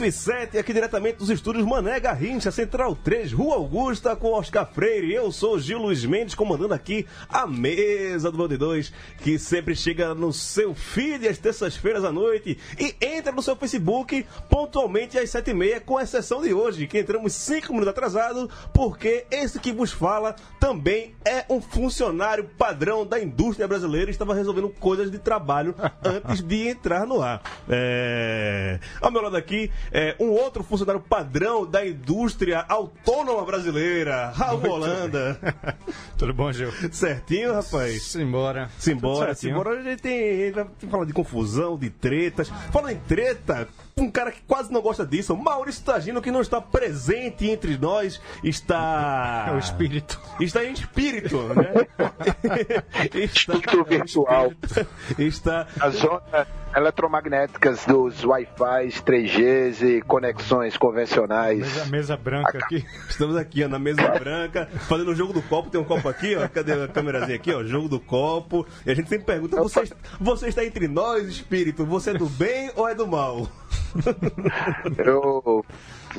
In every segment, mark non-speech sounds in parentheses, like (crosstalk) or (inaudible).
107, aqui diretamente dos estúdios Mané Garrincha, Central 3, Rua Augusta, com Oscar Freire. Eu sou Gil Luiz Mendes, comandando aqui a mesa do Bande 2, que sempre chega no seu feed às terças-feiras à noite e entra no seu Facebook pontualmente às 7h30, com exceção de hoje, que entramos 5 minutos atrasado, porque esse que vos fala também é um funcionário padrão da indústria brasileira e estava resolvendo coisas de trabalho (laughs) antes de entrar no ar. É... Ao meu lado aqui, é um outro funcionário padrão da indústria autônoma brasileira, Raul Holanda. (laughs) Tudo bom, Gil? Certinho, rapaz? Simbora. Simbora, simbora. A gente tem, a gente vai falar de confusão, de tretas. Falando em treta, um cara que quase não gosta disso, Maurício Tagino, que não está presente entre nós, está. (laughs) É o espírito. Está em espírito, né? (laughs) está, Espírito virtual. (laughs) Está. As ondas eletromagnéticas dos Wi-Fi, 3Gs e conexões convencionais. Mesa, mesa branca aqui. Estamos aqui, ó, na mesa branca, fazendo o jogo do copo. Tem um copo aqui, ó. Cadê a câmerazinha aqui, ó? Jogo do copo. E a gente sempre pergunta: você, você está entre nós, espírito? Você é do bem ou é do mal? (laughs) Eu,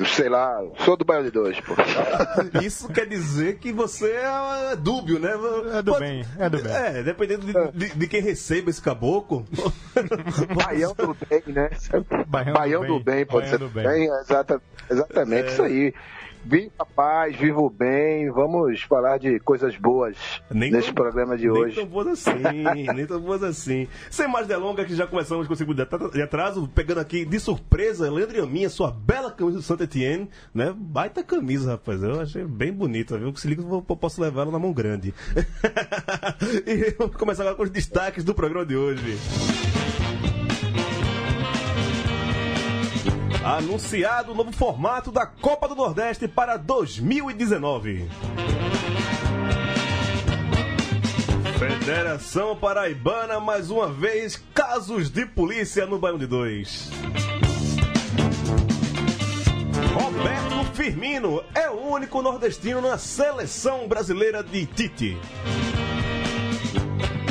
sei lá, sou do Baião de Dois, pô. (laughs) Isso quer dizer que você é dúbio, né? É do bem, é do bem. É, dependendo de, de- de quem receba esse caboclo. (laughs) Baião do bem, né? Baião Baião, do do bem, bem, pode Baião ser do bem. bem. exata- exatamente isso aí. Viva a paz, viva o bem. Vamos falar de coisas boas Nem nesse tão- programa de nem hoje. tão boas assim, nem tão boas assim. Sem mais delongas, que já começamos com o segundo de atraso, pegando aqui de surpresa, Leandro Yaminha, sua bela camisa do Santa Etienne, né? Baita camisa, rapaz. Eu achei bem bonita, viu? Se liga, eu posso levar ela na mão grande. (laughs) e vamos começar agora com os destaques do programa de hoje. Anunciado o novo formato da Copa do Nordeste para 2019. Federação Paraibana, mais uma vez, casos de polícia no Baião de Dois. Roberto Firmino é o único nordestino na seleção brasileira de Tite.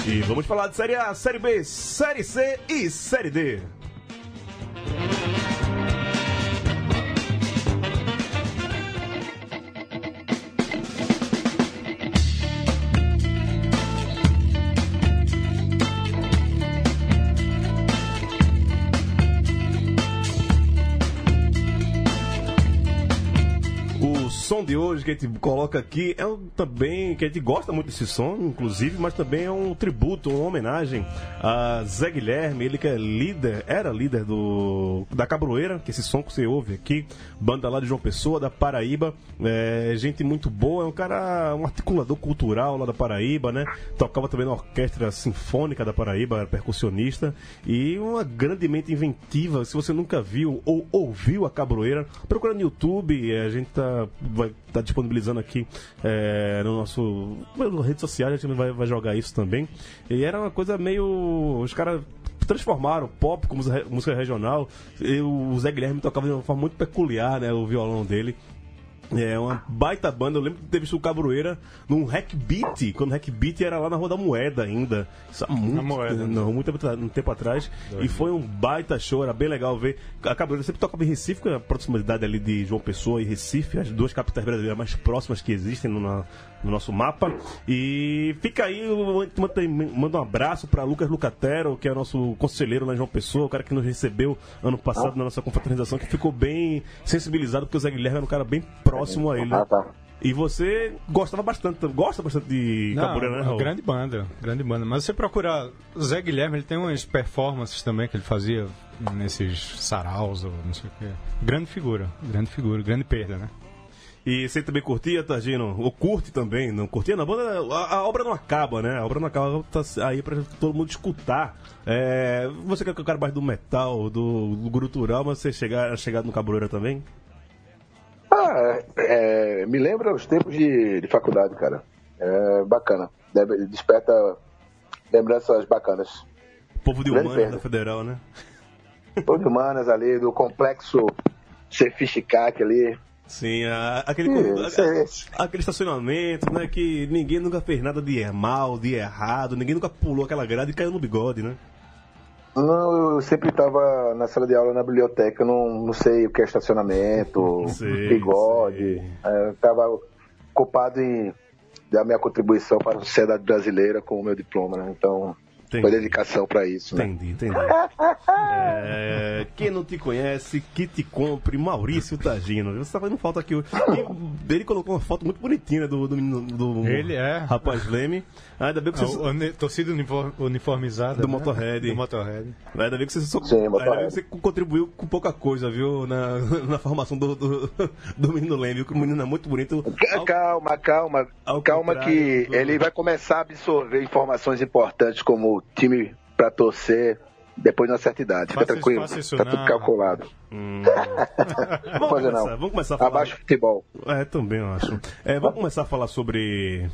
E vamos falar de Série A, Série B, Série C e Série D. de hoje que a gente coloca aqui é um, também que a gente gosta muito desse som, inclusive, mas também é um tributo, uma homenagem a Zé Guilherme, ele que é líder, era líder do da Cabroeira, que esse som que você ouve aqui, banda lá de João Pessoa, da Paraíba, é, gente muito boa, é um cara, um articulador cultural lá da Paraíba, né? Tocava também na orquestra sinfônica da Paraíba, era percussionista e uma grandemente inventiva. Se você nunca viu ou ouviu a Cabroeira, procura no YouTube, é, a gente tá vai tá disponibilizando aqui é, no nosso nas redes sociais, a gente vai, vai jogar isso também. E era uma coisa meio os caras transformaram pop com música, música regional. E o Zé Guilherme tocava de uma forma muito peculiar, né, o violão dele. É uma baita banda. Eu lembro de ter visto o Cabroeira num Hack Beat, quando o Hack Beat era lá na Rua da Moeda ainda. Isso há muito, Moeda, né? não, muito tempo, um tempo atrás. E foi um baita show, era bem legal ver. A Cabroeira sempre tocava em Recife, com a proximidade ali de João Pessoa e Recife, as duas capitais brasileiras mais próximas que existem na- no nosso mapa. E fica aí, mando um abraço para Lucas Lucatero, que é nosso conselheiro lá em João Pessoa, o cara que nos recebeu ano passado na nossa confraternização, que ficou bem sensibilizado, porque o Zé Guilherme era um cara bem próximo a ele. Ah, tá. E você gostava bastante, gosta bastante de Não, né, uma Raul? grande banda, grande banda. Mas você procurar o Zé Guilherme, ele tem umas performances também que ele fazia nesses saraus ou não sei o quê. Grande figura, grande figura, grande perda, né? E você também curtia, Targino? Ou curte também? Não curtia? Banda, a, a obra não acaba, né? A obra não acaba, tá aí pra todo mundo escutar. É, você que é o cara mais do metal, do, do gurutural, mas você chegar, chegar no Cabroeira também? Ah, é, me lembra os tempos de, de faculdade, cara. É bacana. Deve- desperta lembranças bacanas. Povo de Grande humanas perda. da Federal, né? Todos humanas ali, do complexo Cefisticac ali. Sim, a- aquele, é- a- aquele estacionamento, né? Que ninguém nunca fez nada de mal, de errado, ninguém nunca pulou aquela grade e caiu no bigode, né? Não, eu sempre estava na sala de aula na biblioteca, não, não sei o que é estacionamento, (laughs) Sei, bigode. É, estava ocupado em dar minha contribuição para a sociedade brasileira com o meu diploma, né? Então, Entendi. foi dedicação para isso, né? Entendi, entendi. É, quem não te conhece, que te compre, Maurício Tagino. Você tá fazendo falta aqui. E ele colocou uma foto muito bonitinha do, do menino do Ele é. rapaz Leme. Ainda bem que você. a uni- torcida unifor- uniformizada. Do né? Motorhead. Do Motorhead. Ainda bem que você, só, Sim, ainda Motorhead. bem que você contribuiu com pouca coisa, viu? Na, na formação do, do, do menino Leme, viu? Que o menino é muito bonito. Ca- Calma, calma, ao calma que do- ele vai começar a absorver informações importantes como o time para torcer depois de uma certa idade. Fica tranquilo, isso tá não. tudo calculado. Hum. (laughs) Vamos, fazer começar, não. vamos começar a falar. Abaixo futebol. É, também eu acho. É, vamos começar a falar sobre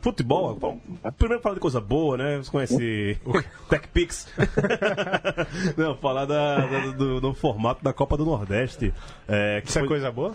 futebol. Vamos primeiro falar de coisa boa, né? Você conhece o TechPix. (laughs) Não, falar da- da- do, do formato da Copa do Nordeste. É, que Isso é foi- coisa boa?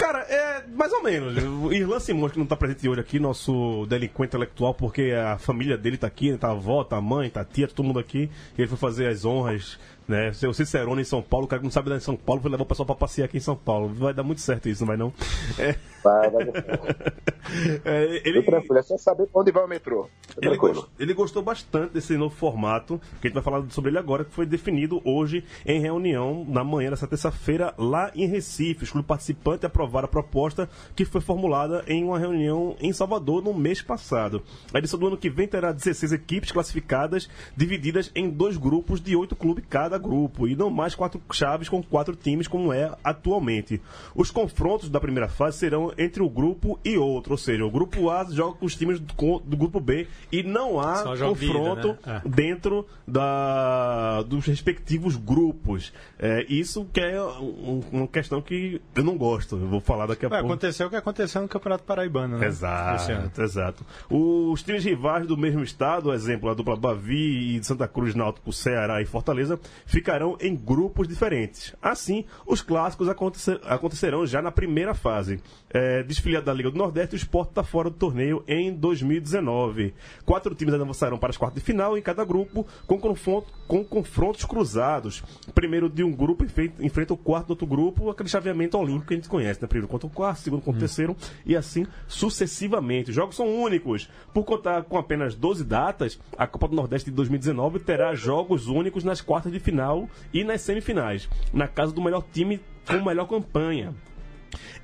Cara, é mais ou menos. O Irlan Simões, que não tá presente hoje aqui, nosso delinquente intelectual, porque a família dele tá aqui, né? tá a avó, tá a mãe, tá a tia, todo mundo aqui. Ele foi fazer as honras, né? Seu Cicerone em São Paulo, o cara que não sabe dar em São Paulo, foi levar o pessoal pra passear aqui em São Paulo. Vai dar muito certo isso, não vai não? É, Vai, vai. (laughs) é, ele, tranquilo, é só saber onde vai o metrô. Ele, tranquilo. gos- ele gostou bastante desse novo formato, que a gente vai falar sobre ele agora, que foi definido hoje em reunião na manhã dessa terça-feira lá em Recife. Os clubes participantes aprovaram a proposta que foi formulada em uma reunião em Salvador no mês passado. A edição do ano que vem terá 16 equipes classificadas, divididas em dois grupos de oito clubes cada grupo, e não mais quatro chaves com quatro times, como é atualmente. Os confrontos da primeira fase serão entre o grupo e outro, ou seja, o grupo A joga com os times do, do grupo B e não há confronto né? É. dentro da, dos respectivos grupos. É, isso que é um- uma questão que eu não gosto. Eu vou falar daqui a Ué, pouco. aconteceu o que aconteceu no Campeonato Paraibano, né? Exato, exato. Os times rivais do mesmo estado, exemplo, a dupla Bavi e Santa Cruz, Náutico, Ceará e Fortaleza, ficarão em grupos diferentes. Assim, os clássicos acontecer- acontecerão já na primeira fase. É, desfiliado da Liga do Nordeste, o Sport está fora do torneio em 2019. Quatro times avançarão para as quartas de final em cada grupo, com, confronto- com confrontos cruzados. Primeiro de um grupo enfrenta o quarto do outro grupo, aquele chaveamento olímpico que a gente conhece, né? Primeiro contra o quarto, segundo contra o terceiro, e assim sucessivamente. Os jogos são únicos. Por contar com apenas 12 datas, a Copa do Nordeste de 2019 terá jogos únicos nas quartas de final e nas semifinais, na casa do melhor time com melhor campanha.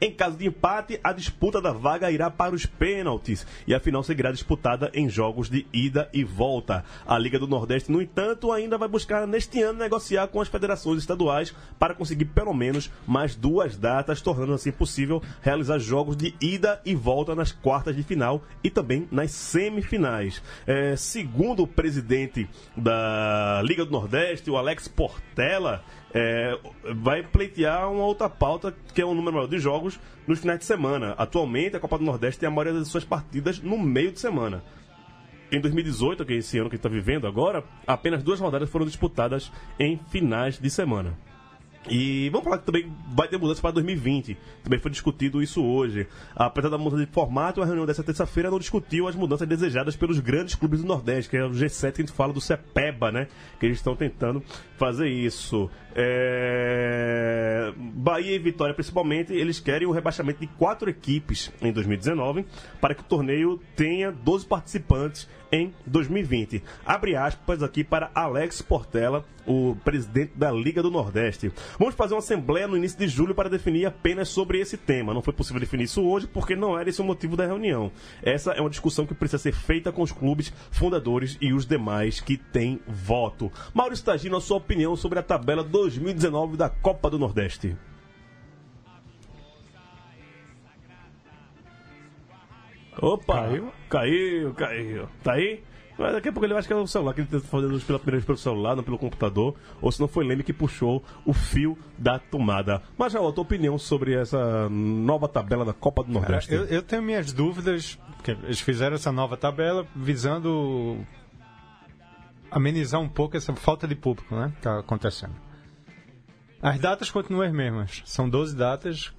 Em caso de empate, a disputa da vaga irá para os pênaltis e a final seguirá disputada em jogos de ida e volta. A Liga do Nordeste, no entanto, ainda vai buscar neste ano negociar com as federações estaduais para conseguir pelo menos mais duas datas, tornando assim possível realizar jogos de ida e volta nas quartas de final e também nas semifinais. É, segundo o presidente da Liga do Nordeste, o Alex Portela, é, vai pleitear uma outra pauta, que é o número maior de jogos nos finais de semana. Atualmente, a Copa do Nordeste tem a maioria das suas partidas no meio de semana. Em 2018, que é esse ano que a gente está vivendo agora, apenas duas rodadas foram disputadas em finais de semana. E vamos falar que também vai ter mudança para 2020. Também foi discutido isso hoje. Apesar da mudança de formato, a reunião dessa terça-feira não discutiu as mudanças desejadas pelos grandes clubes do Nordeste, que é o G7 que a gente fala do CEPEBA, né? Que eles estão tentando fazer isso. É... Bahia e Vitória, principalmente, eles querem o rebaixamento de quatro equipes em 2019 para que o torneio tenha 12 participantes em 2020. Abre aspas aqui para Alex Portela, o presidente da Liga do Nordeste. Vamos fazer uma assembleia no início de julho para definir apenas sobre esse tema. Não foi possível definir isso hoje porque não era esse o motivo da reunião. Essa é uma discussão que precisa ser feita com os clubes fundadores e os demais que têm voto. Maurício Tagino, a sua opinião sobre a tabela 2019 da Copa do Nordeste. Opa! Caiu? Caiu, caiu. Tá aí? Mas daqui a pouco ele vai que é o celular, que ele está fazendo pela primeira vez pelo celular, não pelo computador, ou se não foi Leme que puxou o fio da tomada. Mas já a tua opinião sobre essa nova tabela da Copa do Nordeste? Cara, eu, eu, tenho minhas dúvidas, porque eles fizeram essa nova tabela visando amenizar um pouco essa falta de público, né? Que está acontecendo. As datas continuam as mesmas. São 12 datas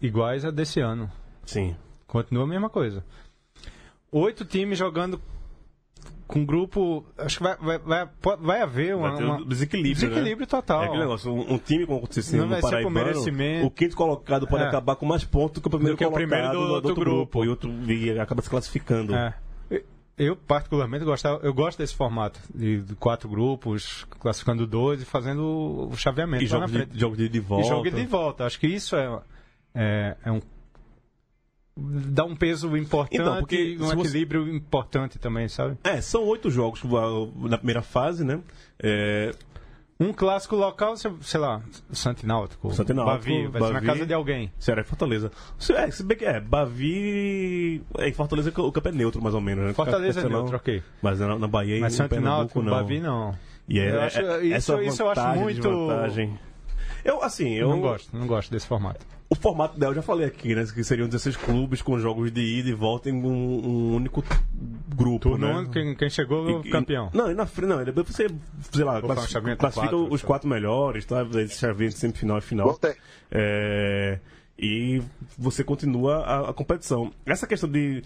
iguais a desse ano. Sim. Continua a mesma coisa. Oito times jogando com grupo. Acho que vai, vai, vai, vai haver uma, vai um desequilíbrio. Desequilíbrio né? total. É aquele negócio, um, um time como aconteceu no Paraibano, o quinto colocado pode é. acabar com mais pontos que o primeiro que colocado o primeiro do, do, outro, grupo. grupo. E, outro, e acaba se classificando. É. Eu, particularmente, gostava, eu gosto desse formato de, de, quatro grupos, classificando dois e fazendo o chaveamento. E jogo de, jogo de, de volta. E jogo de volta. Acho que isso é, é, é um dá um peso importante então, porque um equilíbrio você... importante também, sabe? É, são oito jogos na primeira fase, né? É... Um clássico local, sei lá, Santináutico. Santináutico. Bavi, vai Bavi, ser na casa de alguém. Ceará e Fortaleza. É, se bem que é, Bavi... É, em Fortaleza o campo é neutro, mais ou menos, né? Fortaleza é neutro, ok. Mas na, na Bahia Mas e Santináutico, não. Bavi não. E é, eu acho, é, isso, essa isso eu acho muito... Eu, assim, eu... Não gosto, não gosto desse formato. O formato dela, eu já falei aqui, né? Que seriam 16 clubes com jogos de ida e volta em um, um único grupo, Turno, né? Quem, quem chegou e, campeão. Não, e na frente, não, depois você, sei lá, classifica, classifica quatro, os quatro melhores, tá? Esse chaveamento semifinal e final. É, e você continua a, a competição. Essa questão de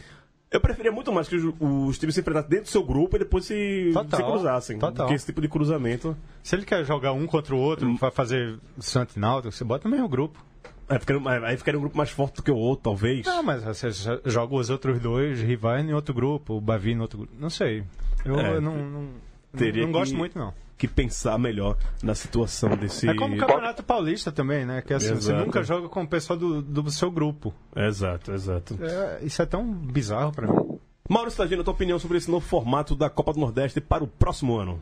eu preferia muito mais que os, os times se enfrentassem dentro do seu grupo e depois se, total, se cruzassem. Total. Porque esse tipo de cruzamento. Se ele quer jogar um contra o outro, hum. vai fazer Santinaldo, você bota no mesmo grupo. Aí ficaria, aí ficaria um grupo mais forte do que o outro, talvez. Não, mas você joga os outros dois rivais em outro grupo, o Bavi em outro grupo. Não sei. Eu, é, eu não, não, teria não, gosto muito, não. Que pensar melhor na situação desse. É como o Campeonato Paulista também, né? Que assim, você nunca joga com o pessoal do, do seu grupo. Exato, exato. É, isso é tão bizarro para mim. Mauro Stagino, a tua opinião sobre esse novo formato da Copa do Nordeste para o próximo ano?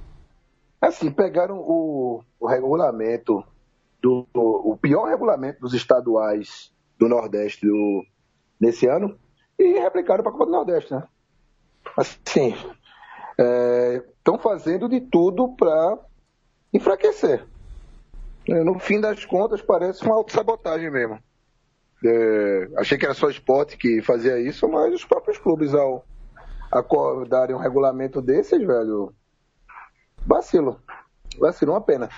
Assim, pegaram o, o regulamento do, o pior regulamento dos estaduais do Nordeste do, nesse ano e replicaram para a Copa do Nordeste, né? Assim, estão é, fazendo de tudo para enfraquecer. É, no fim das contas, parece uma autossabotagem mesmo. É, achei que era só o esporte que fazia isso, mas os próprios clubes, ao acordarem um regulamento desses, velho, vacilo vai ser uma pena.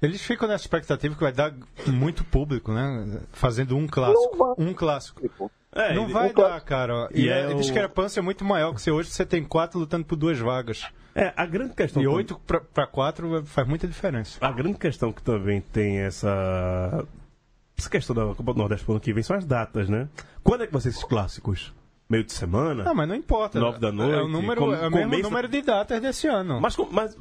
Eles ficam nessa expectativa que vai dar muito público, né? Fazendo um clássico. Um clássico. É, não vai um dar, cara. E, e é a o... discrepância é muito maior, que se hoje você tem quatro lutando por duas vagas. É, a grande questão. E oito para quatro faz muita diferença. A grande questão que também tem essa. Essa questão da Copa do Nordeste pro ano que vem são as datas, né? Quando é que vão ser esses clássicos? meio de semana. Não, mas não importa. Nove da noite. É o, número, com, é o mesmo número de datas desse ano. Mas, mas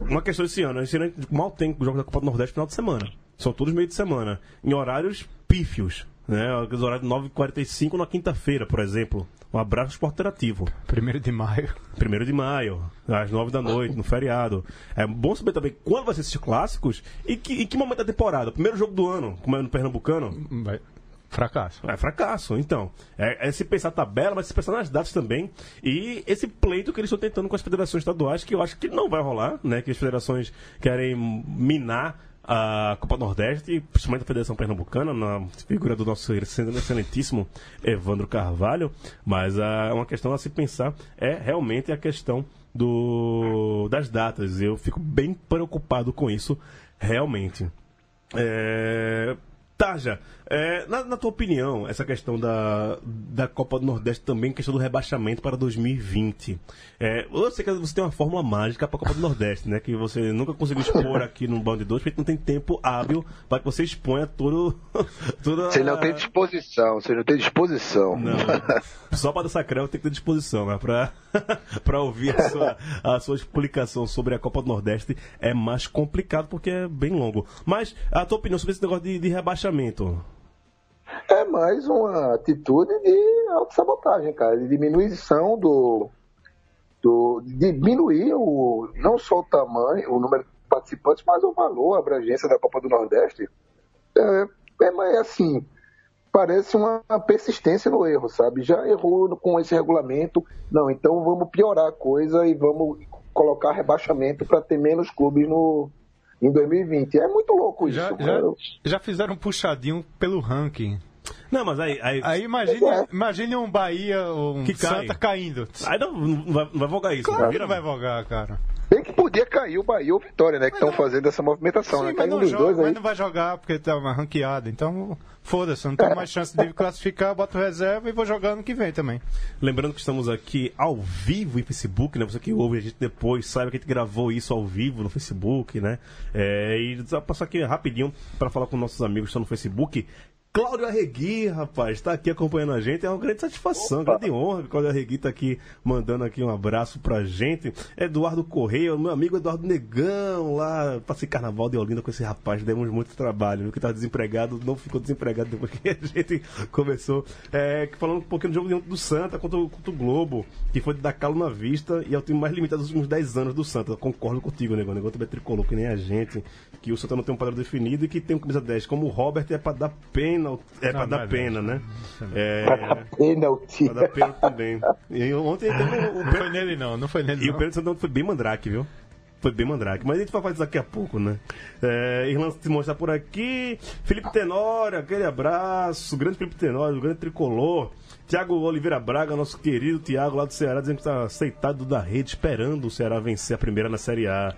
uma questão desse ano. Esse ano mal tem jogos da Copa do Nordeste no final de semana. São todos meio de semana. Em horários pífios. Né? Os horários 9h45 na quinta-feira, por exemplo. Um abraço esporte interativo. Primeiro de maio. Primeiro de maio, às nove da noite, no feriado. É bom saber também quando vai ser esses clássicos e que, em que momento da temporada. Primeiro jogo do ano, como é no Pernambucano. Vai. Fracasso. É fracasso, então. É, é, se pensar tabela, mas se pensar nas datas também. E esse pleito que eles estão tentando com as federações estaduais, que eu acho que não vai rolar, né? Que as federações querem minar a Copa Nordeste, principalmente a Federação Pernambucana, na figura do nosso excelentíssimo Evandro Carvalho. Mas é uma questão a se pensar é realmente a questão do, das datas. Eu fico bem preocupado com isso, realmente. É... Tarja, é, na, na, tua opinião, essa questão da, da Copa do Nordeste também, questão do rebaixamento para 2020. É, eu sei que você tem uma fórmula mágica para a Copa do Nordeste, né? Que você nunca conseguiu expor aqui no Band 2, porque não tem tempo hábil para que você exponha todo. (laughs) toda Você não tem disposição, você não tem disposição. Não. (laughs) Só para dançar creu tem que ter disposição, né? Para (laughs) ouvir a sua, a sua explicação sobre a Copa do Nordeste é mais complicado porque é bem longo. Mas a tua opinião sobre esse negócio de, de rebaixamento? É mais uma atitude de autossabotagem, cara, de diminuição do, do. diminuir o, não só o tamanho, o número de participantes, mas o valor, a abrangência da Copa do Nordeste. É, é assim, parece uma persistência no erro, sabe? Já errou com esse regulamento, não, então vamos piorar a coisa e vamos colocar rebaixamento para ter menos clubes no, em 2020. É muito louco isso. Já, já, já, fizeram um puxadinho pelo ranking. Não, mas aí. Aí, aí imagine, é. imagine um Bahia ou um que Santa caindo. Aí não, não, vai, não vai vogar isso. Claro que não vai vogar, cara. Bem que podia cair o Bahia ou Vitória, né? Que estão fazendo essa movimentação, Sim, né? Mas, não joga, dois mas não vai jogar porque tá uma ranqueada. Então, foda-se, não tem é. mais chance de classificar, bota reserva e vou jogar no que vem também. Lembrando que estamos aqui ao vivo em Facebook, né? Você que ouve a gente depois, sabe que a gente gravou isso ao vivo no Facebook, né? É, e passar aqui rapidinho para falar com nossos amigos que estão no Facebook. Cláudio Arregui, rapaz, está aqui acompanhando a gente. É uma grande satisfação, Opa. grande honra que o Cláudio Arregui está aqui mandando aqui um abraço pra gente. Eduardo Correia, meu amigo Eduardo Negão, lá, passei carnaval de Olinda com esse rapaz, demos muito trabalho, viu? Que estava desempregado, não ficou desempregado depois que (laughs) a gente começou. É, falando um pouquinho do jogo do Santa contra, contra o Globo, que foi dar calo na vista e é o time mais limitado dos últimos 10 anos do Santa. Eu concordo contigo, Negão. O Negão também tricolor que nem a gente, que o Santa não tem um padrão definido e que tem um camisa 10 como o Robert é para dar pena é pra dar pena, né? É, pra dar pênalti. Pra dar pênalti também. E ontem o, o, não foi nele, não. Não foi nele. E não. o pênalti Santana foi bem mandrake, viu? Foi bem mandrake. Mas a gente vai fazer isso daqui a pouco, né? É, Irlanda se mostrar por aqui. Felipe Tenório, aquele abraço. Grande Felipe Tenório, grande tricolor. Tiago Oliveira Braga, nosso querido Tiago lá do Ceará, dizendo que está aceitado da rede, esperando o Ceará vencer a primeira na Série A.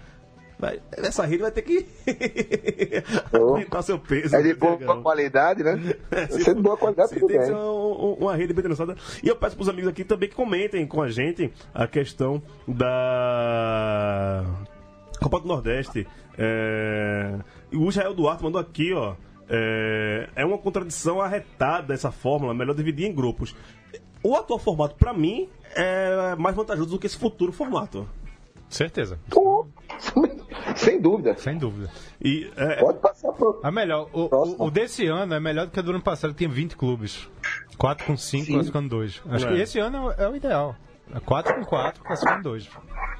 Vai, essa rede vai ter que (laughs) aumentar seu peso. É de boa qualidade, né? (laughs) É, se, se de boa qualidade, tudo tem bem. Uma, uma rede bem lançada. E eu peço para os amigos aqui também que comentem com a gente a questão da Copa do Nordeste. É... O Israel Duarte mandou aqui, ó. É, é uma contradição arretada essa fórmula, melhor dividir em grupos. O atual formato, para mim, é mais vantajoso do que esse futuro formato. Certeza. (laughs) Sem dúvida. Sem dúvida. E, é, Pode passar pro. É melhor. O, o, desse ano é melhor do que o do ano passado, que tinha 20 clubes. 4 com 5, classificando 2. Acho é. que esse ano é o ideal. 4 com 4, classificando 2.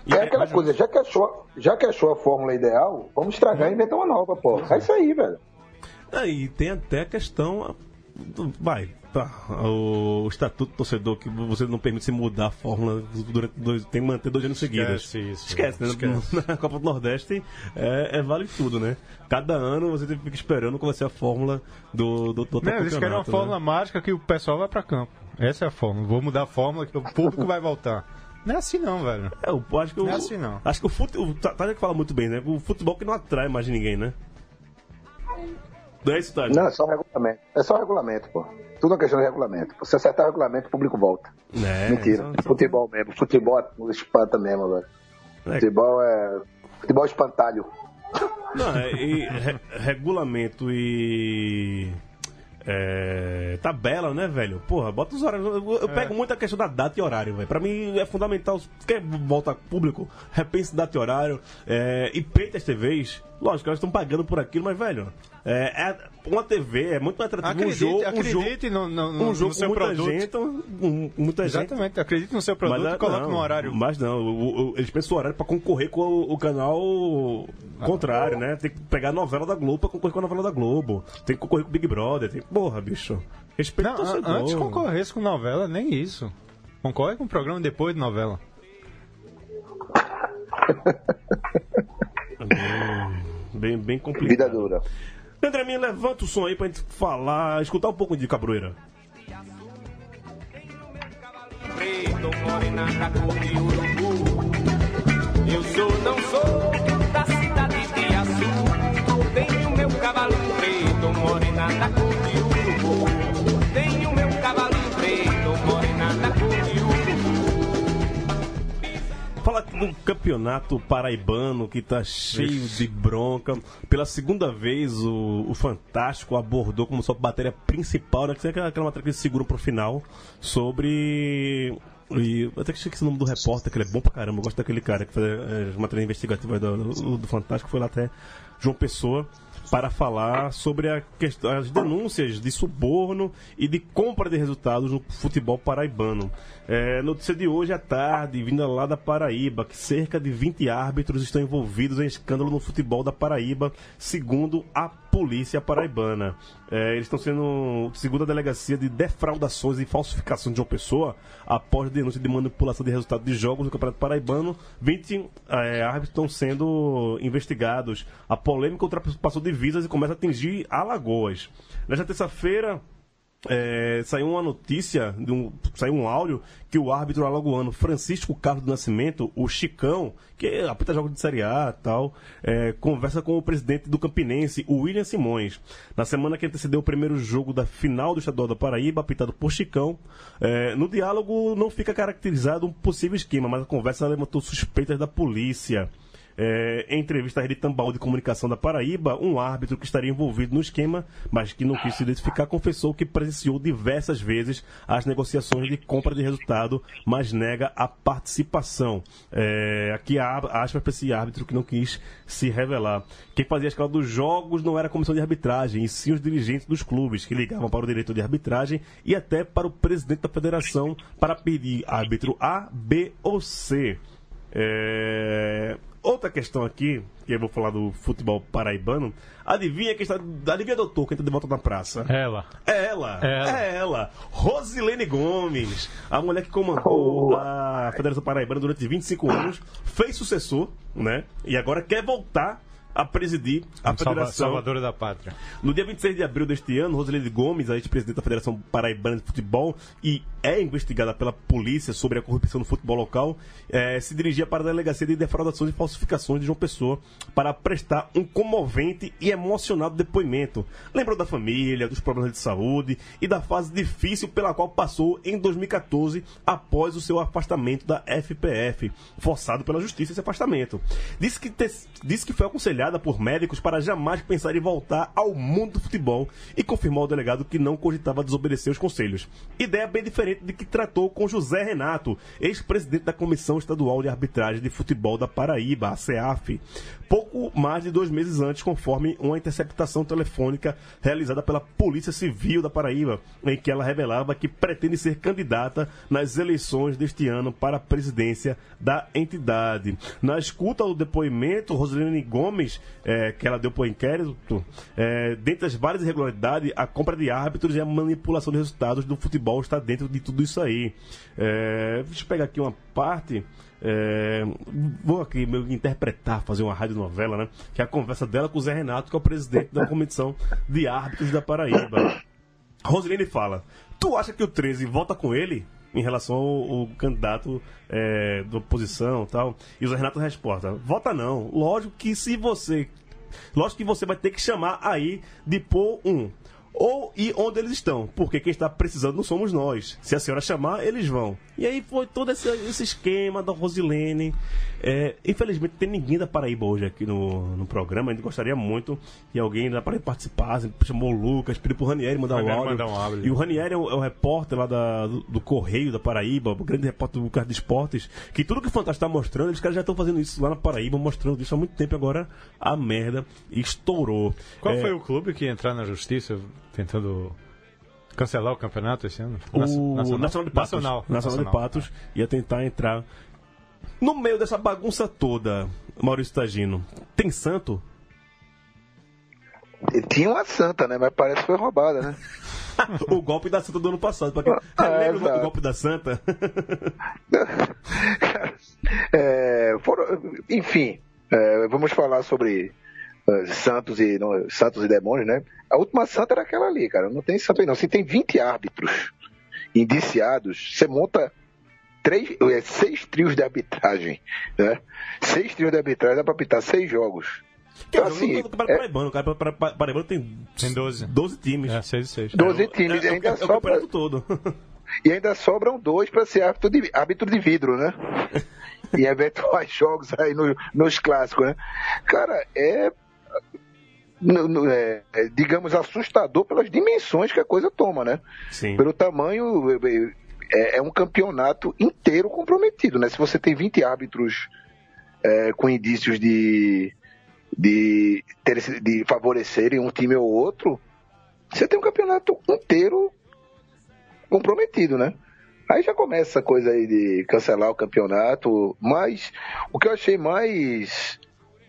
E é aquela coisa, já que, achou, já que achou a fórmula ideal, vamos estragar e inventar uma nova, pô. É isso aí, velho. Aí tem até a questão. Vai, Tá, o, o estatuto do torcedor que você não permite se mudar a fórmula durante dois, tem que manter dois anos seguidos. Esquece isso. Esquece, né? Esquece. (laughs) Na, Copa do Nordeste é, é, vale tudo, né? Cada ano você fica esperando qual vai ser a fórmula do, do, do não, Eles querem uma né? fórmula mágica que o pessoal vai para campo. Essa é a fórmula. Vou mudar a fórmula que o público vai voltar. Não é assim não, velho. É, eu acho que não o, é assim não. Acho que o futebol. Tá que fala muito bem, né? O futebol que não atrai mais ninguém, né? Não é isso, Tade? Não, é só regulamento. É só regulamento, pô. Tudo é questão de regulamento. Se acertar o regulamento, o público volta. É, Mentira. Só... Futebol mesmo. Futebol é espanta mesmo, velho. É. Futebol é. Futebol é espantalho. Não, é, e re, regulamento e. É, tabela, né, velho? Porra, bota os horários. Eu, eu é. pego muito a questão da data e horário, velho. Pra mim é fundamental. Se quer voltar público, repense data e horário. É, e peita as TVs. Lógico, elas estão pagando por aquilo, mas, velho, é, é, uma TV é muito mais atrativo. Acredite, um jogo, acredite um jogo, no, no, um jogo no seu muita produto. Gente, um, muita Exatamente, gente. acredite no seu produto mas, e coloque no horário. Mas não, o, o, eles pensam o horário para concorrer com o, o canal ah, contrário, né? Tem que pegar a novela da Globo para concorrer com a novela da Globo. Tem que concorrer com o Big Brother. Tem... Porra, bicho. Respeito não, Antes concorresse com novela, nem isso. Concorre com o programa depois de novela. (laughs) Bem, bem complicado. Vida dura. André Minha, levanta o som aí pra gente falar, escutar um pouco de Cabroeira. Eu sou, não sou da cidade de Açu. Tenho meu cavalo da cor de urubu. Urubu. Fala do campeonato paraibano que tá cheio de bronca. Pela segunda vez, o, o Fantástico abordou como sua matéria principal, né? Que é aquela, aquela matéria que eles seguram pro final, sobre. E até que esqueci o nome do repórter, que ele é bom pra caramba. Eu gosto daquele cara que faz é, as matérias investigativas do, do, do Fantástico. Foi lá até João Pessoa para falar sobre a quest- as denúncias de suborno e de compra de resultados no futebol paraibano. É, notícia de hoje à tarde, vinda lá da Paraíba, que cerca de 20 árbitros estão envolvidos em escândalo no futebol da Paraíba, segundo a polícia paraibana. É, eles estão sendo, segundo a delegacia de defraudações e falsificações de João Pessoa, após denúncia de manipulação de resultados de jogos do Campeonato Paraibano, 20 é, árbitros estão sendo investigados. A polêmica ultrapassou divisas e começa a atingir Alagoas. Nesta terça-feira, é, saiu uma notícia, um, saiu um áudio que o árbitro alagoano Francisco Carlos do Nascimento, o Chicão, que apita jogos de Série A tal, é, conversa com o presidente do Campinense, o William Simões. Na semana que antecedeu o primeiro jogo da final do Estadual da Paraíba, apitado por Chicão, é, no diálogo não fica caracterizado um possível esquema, mas a conversa levantou suspeitas da polícia. É, em entrevista à Rede Tambaú de Comunicação da Paraíba, um árbitro que estaria envolvido no esquema, mas que não quis se identificar, confessou que presenciou diversas vezes as negociações de compra de resultado, mas nega a participação. É, aqui há aspas para esse árbitro que não quis se revelar. Quem fazia a escala dos jogos não era a comissão de arbitragem, e sim os dirigentes dos clubes, que ligavam para o diretor de arbitragem e até para o presidente da federação para pedir árbitro A, B ou C. É, Outra questão aqui, que eu vou falar do futebol paraibano. Adivinha quem está. Adivinha, doutor, quem está de volta na praça? Ela. É ela, Ela. é ela, Rosilene Gomes, a mulher que comandou a Federação Paraibana durante 25 anos, fez sucessor, né? E agora quer voltar a presidir a Federação. Salvadora da Pátria. No dia 26 de abril deste ano, Rosilene Gomes, a ex-presidente da Federação Paraibana de Futebol e é investigada pela polícia sobre a corrupção no futebol local, eh, se dirigia para a Delegacia de Defraudações e Falsificações de João Pessoa para prestar um comovente e emocionado depoimento. Lembrou da família, dos problemas de saúde e da fase difícil pela qual passou em 2014 após o seu afastamento da FPF, forçado pela justiça esse afastamento. Disse que, te- disse que foi aconselhada por médicos para jamais pensar em voltar ao mundo do futebol e confirmou ao delegado que não cogitava desobedecer os conselhos. Ideia bem diferente de que tratou com José Renato, ex-presidente da Comissão Estadual de Arbitragem de Futebol da Paraíba, a CEAF, pouco mais de dois meses antes, conforme uma interceptação telefônica realizada pela Polícia Civil da Paraíba, em que ela revelava que pretende ser candidata nas eleições deste ano para a presidência da entidade. Na escuta ao depoimento, Rosilene Gomes, eh, que ela deu para o inquérito, eh, dentre as várias irregularidades, a compra de árbitros e a manipulação de resultados do futebol está dentro de tudo isso aí. Eh, deixa eu pegar aqui uma parte. É, vou aqui meio interpretar, fazer uma radionovela, né? Que é a conversa dela com o Zé Renato, que é o presidente da comissão de árbitros da Paraíba. (coughs) Rosilene fala: Tu acha que o 13 vota com ele? Em relação ao, ao candidato é, da oposição tal. E o Zé Renato responde: Vota não. Lógico que se você. Lógico que você vai ter que chamar aí de pôr um. Ou e onde eles estão, porque quem está precisando não somos nós. Se a senhora chamar, eles vão. E aí foi todo esse, esse esquema da Rosilene. É, infelizmente, tem ninguém da Paraíba hoje aqui no, no programa. A gente gostaria muito que alguém da Paraíba participasse. Chamou o Lucas, pediu pro Ranieri mandar o áudio. mandar um áudio. E o Ranieri é o, é o repórter lá da- do, do Correio da Paraíba, o grande repórter do Lucas de Esportes, que tudo que o Fantástico está mostrando, eles caras já estão fazendo isso lá na Paraíba, mostrando isso há muito tempo. Agora a merda estourou. Qual É, foi o clube que ia entrar na justiça tentando cancelar o campeonato esse ano? O Nacional, de Patos. Nacional. Nacional de Patos ia tentar entrar. No meio dessa bagunça toda, Maurício Tagino, tem santo? Tinha uma santa, né? Mas parece que foi roubada, né? (laughs) o golpe da santa do ano passado. Pra quem... (laughs) Ah, lembra do golpe da santa? (laughs) É, foram- enfim, é, vamos falar sobre santos e não, santos e demônios, né? A última santa era aquela ali, cara. Não tem santo aí, não. Se tem 20 árbitros indiciados, você monta três, é, seis trios de arbitragem, né? Seis trios de arbitragem dá pra apitar seis jogos. Que é Então, assim, jogo Campeonato é- Paraibano. O Campeonato Para- Para- Paraibano tem Tem 12. 12 times. É, 6 e 6. 12 É o- times, é, ainda é, é sobra- campeonato todo. E ainda sobram dois para ser árbitro de, árbitro de vidro, né? (laughs) em eventuais jogos aí no- nos clássicos, né? Cara, é, é, é, digamos, assustador pelas dimensões que a coisa toma, né? Sim. Pelo tamanho, é, é um campeonato inteiro comprometido, né? Se você tem 20 árbitros é, com indícios de, de, ter- de favorecerem um time ou outro, você tem um campeonato inteiro comprometido, né? Aí já começa essa coisa aí de cancelar o campeonato, mas o que eu achei mais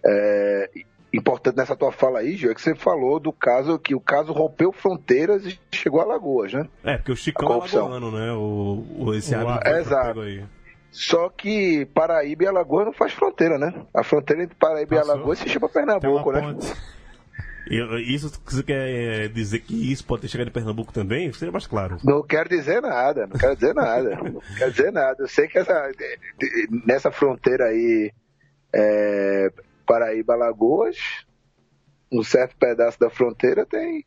é, importante nessa tua fala aí, Gil, é que você falou do caso que o caso rompeu fronteiras e chegou a Lagoas, né? É, porque o Chicão é alagoano, né? O, o, esse O que Exato. aí. Só que Paraíba e Alagoas não faz fronteira, né? A fronteira entre Paraíba Passou. e Alagoas se chama Pernambuco, né? isso você quer dizer que isso pode ter chegado em Pernambuco também? Seria mais claro. Não quero dizer nada, não quero dizer nada. (laughs) não quero dizer nada. Eu sei que essa, nessa fronteira aí, é, Paraíba-Alagoas, um certo pedaço da fronteira tem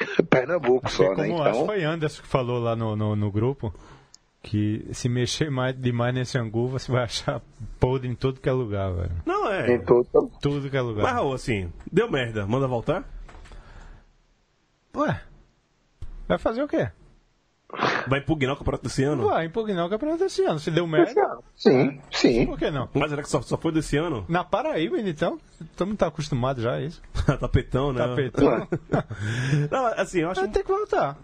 (laughs) Pernambuco Foi só, né? como acho que Então, foi Anderson que falou lá no, no, no grupo que se mexer mais, demais nesse angu, você vai achar podre em todo que é lugar, velho. Não, é. tem todo, Tudo que é lugar. Mas, Raul, assim, deu merda. Manda voltar? Ué, vai fazer o quê? Vai impugnar o campeonato desse ano? Vai impugnar o campeonato desse ano. Se deu merda, sim, sim. por que não? Mas será que só, só foi desse ano? Na Paraíba, então, todo mundo tá acostumado já a isso. (laughs) Tapetão, né? Tapetão. (laughs) Não, assim, eu acho Vai que ter que voltar.